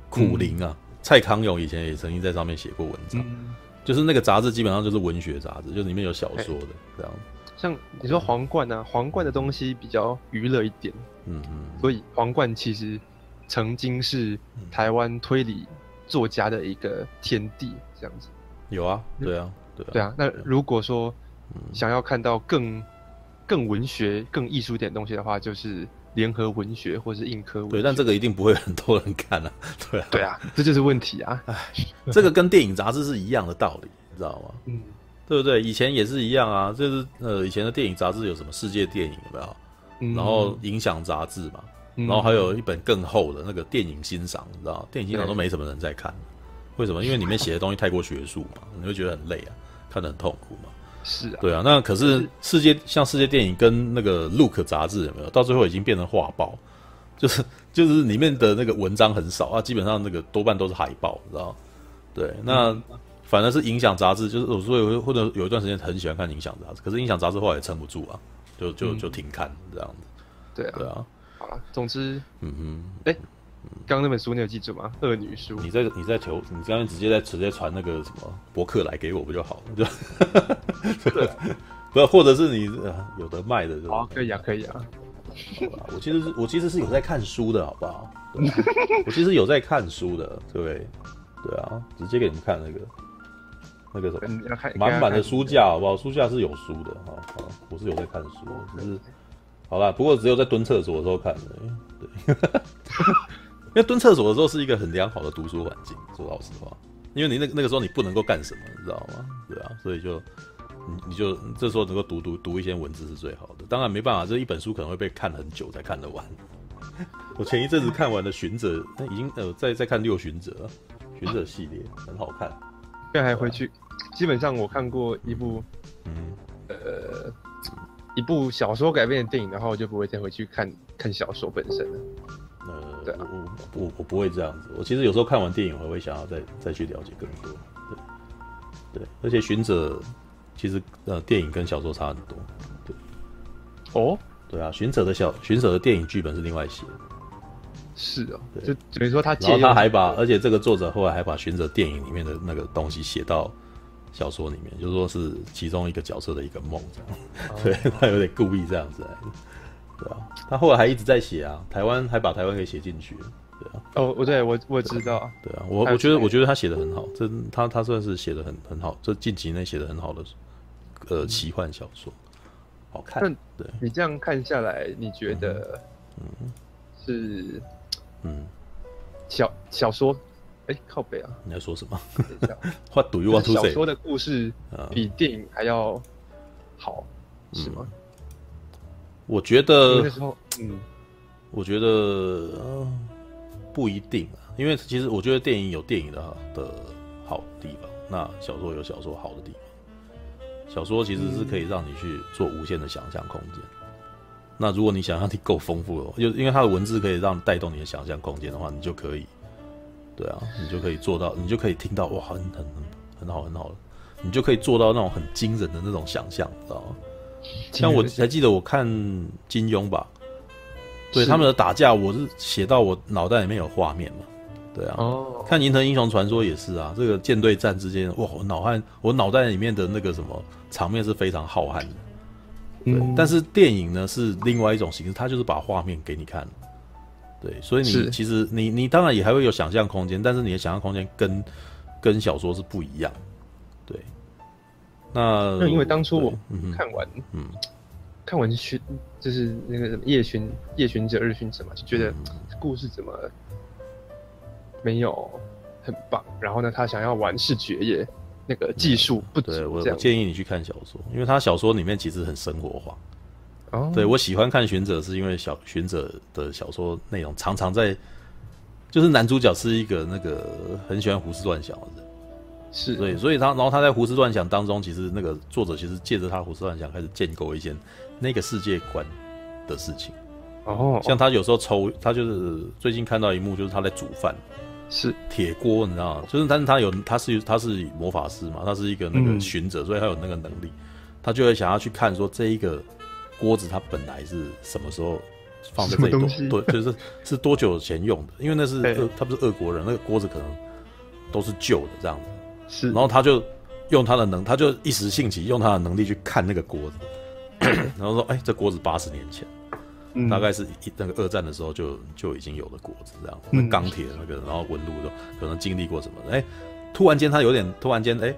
苦苓啊。蔡康永以前也曾经在上面写过文章，嗯、就是那个杂志基本上就是文学杂志，就是里面有小说的这样。像你说皇冠啊，皇冠的东西比较娱乐一点，嗯嗯，所以皇冠其实曾经是台湾推理作家的一个天地，这样子。有啊，对啊，对啊。对啊，那如果说想要看到更更文学、更艺术一点东西的话，就是。联合文学或是硬科文学，对，但这个一定不会很多人看啊，对啊，对啊，这就是问题啊。哎，这个跟电影杂志是一样的道理，你知道吗？嗯，对不对？以前也是一样啊，就是呃，以前的电影杂志有什么世界电影有没有？嗯、然后影响杂志嘛，嗯、然后还有一本更厚的那个电影欣赏，你知道，电影欣赏都没什么人在看，为什么？因为里面写的东西太过学术嘛，你会觉得很累啊，看得很痛苦嘛。是啊，对啊，那可是世界像世界电影跟那个 Look 杂志有没有？到最后已经变成画报，就是就是里面的那个文章很少啊，基本上那个多半都是海报，知道？对，那反而是影响杂志，就是我说有或者有一段时间很喜欢看影响杂志，可是影响杂志后来也撑不住啊，就就就停刊这样子。对啊，对啊，好了，总之，嗯哼，哎。刚刚那本书你有记住吗？恶女书。你在你在求你刚刚直接在直接传那个什么博客来给我不就好了？就，不是，或者是你有的卖的，好，可以啊，可以啊。我其实是我其实是有在看书的，好不好？我其实有在看书的，对不对？啊，直接给你们看那个那个什么，满满的书架，好不好？书架是有书的，哈，好，我是有在看书，只是好啦，不过只有在蹲厕所的时候看的，对。因为蹲厕所的时候是一个很良好的读书环境，说老实话，因为你那那个时候你不能够干什么，你知道吗？对啊，所以就你你就这时候能够读读读一些文字是最好的。当然没办法，这一本书可能会被看很久才看得完。我前一阵子看完了《寻者》，那已经呃在在看《六寻者》了，《寻者》系列很好看。现在还回去，基本上我看过一部，嗯呃一部小说改编的电影，然后我就不会再回去看看小说本身了。呃，对啊，我我我不会这样子。我其实有时候看完电影，我还会想要再再去了解更多。对，对，而且《寻者》其实呃，电影跟小说差很多。对，哦，对啊，《寻者》的小《寻者》的电影剧本是另外写的。是啊，对，就等于说他，然后他还把，而且这个作者后来还把《寻者》电影里面的那个东西写到小说里面，就是说是其中一个角色的一个梦，这样。哦、对，他有点故意这样子来的。对啊，他后来还一直在写啊，台湾还把台湾给写进去，对啊。哦，我对我我知道，对啊，我我觉得我觉得他写的很好，这他他算是写的很很好，这近几年写的很好的呃奇幻小说，好看。对，你这样看下来，你觉得嗯是嗯小小说哎靠北啊？你在说什么？What do you want to say？小说的故事比电影还要好是吗？我觉得，嗯，我觉得，呃，不一定啊，因为其实我觉得电影有电影的的好地方，那小说有小说好的地方。小说其实是可以让你去做无限的想象空间。嗯、那如果你想象力够丰富了，就因为它的文字可以让带动你的想象空间的话，你就可以，对啊，你就可以做到，你就可以听到哇，很很很好很好的，你就可以做到那种很惊人的那种想象，知道吗？像我还记得我看金庸吧，对他们的打架，我是写到我脑袋里面有画面嘛，对啊，哦，看《银河英雄传说》也是啊，这个舰队战之间，哇，我脑汉我脑袋里面的那个什么场面是非常浩瀚的，对。嗯、但是电影呢是另外一种形式，它就是把画面给你看，对，所以你其实你你当然也还会有想象空间，但是你的想象空间跟跟小说是不一样。那因为当初我看完，嗯，看完寻就是那个什么夜巡夜巡者日巡者嘛，就觉得故事怎么没有很棒。然后呢，他想要玩视觉业，那个技术不足。对，我我建议你去看小说，因为他小说里面其实很生活化。哦，对，我喜欢看《寻者》，是因为小《寻者》的小说内容常常在，就是男主角是一个那个很喜欢胡思乱想的人，是对，所以他然后他在胡思乱想当中，其实那个作者其实借着他胡思乱想开始建构一些那个世界观的事情。哦，像他有时候抽，他就是最近看到一幕，就是他在煮饭。是铁锅，你知道吗？就是，但是他有，他是他是魔法师嘛，他是一个那个寻者，嗯、所以他有那个能力，他就会想要去看说这一个锅子它本来是什么时候放在这里多，对，就是 是多久前用的？因为那是俄，他不是俄国人，那个锅子可能都是旧的这样子。是，然后他就用他的能，他就一时兴起用他的能力去看那个锅子，然后说，哎、欸，这锅子八十年前。大概是一那个二战的时候就就已经有了锅子这样，那钢铁那个，然后纹路都可能经历过什么？哎、欸，突然间他有点突然间哎、欸，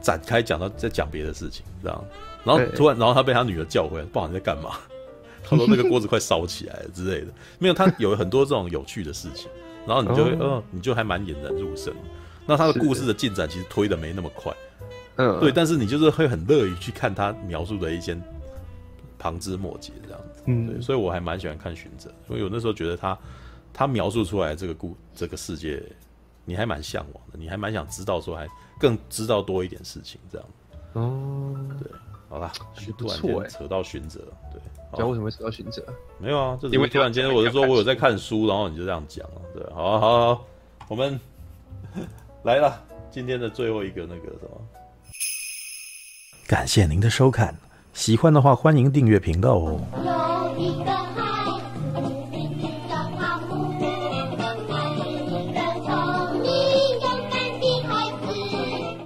展开讲到在讲别的事情这样，然后 突然然后他被他女儿叫回来，不好你在干嘛？他说那个锅子快烧起来了之类的，没有，他有很多这种有趣的事情，然后你就会嗯、呃，你就还蛮引人入胜。那他的故事的进展其实推的没那么快，嗯，对，但是你就是会很乐于去看他描述的一些旁枝末节这样子。嗯，对，所以我还蛮喜欢看《寻者》，因为我那时候觉得他，他描述出来这个故这个世界，你还蛮向往的，你还蛮想知道说，还更知道多一点事情这样。哦，对，好啦，突然间扯到《寻者》，对，讲为什么会扯到《寻者》？没有啊，就是因为突然间我就说我有在看书，然后你就这样讲了，对，好啊，好好好，我们来了，今天的最后一个那个什么，感谢您的收看，喜欢的话欢迎订阅频道哦。有一个。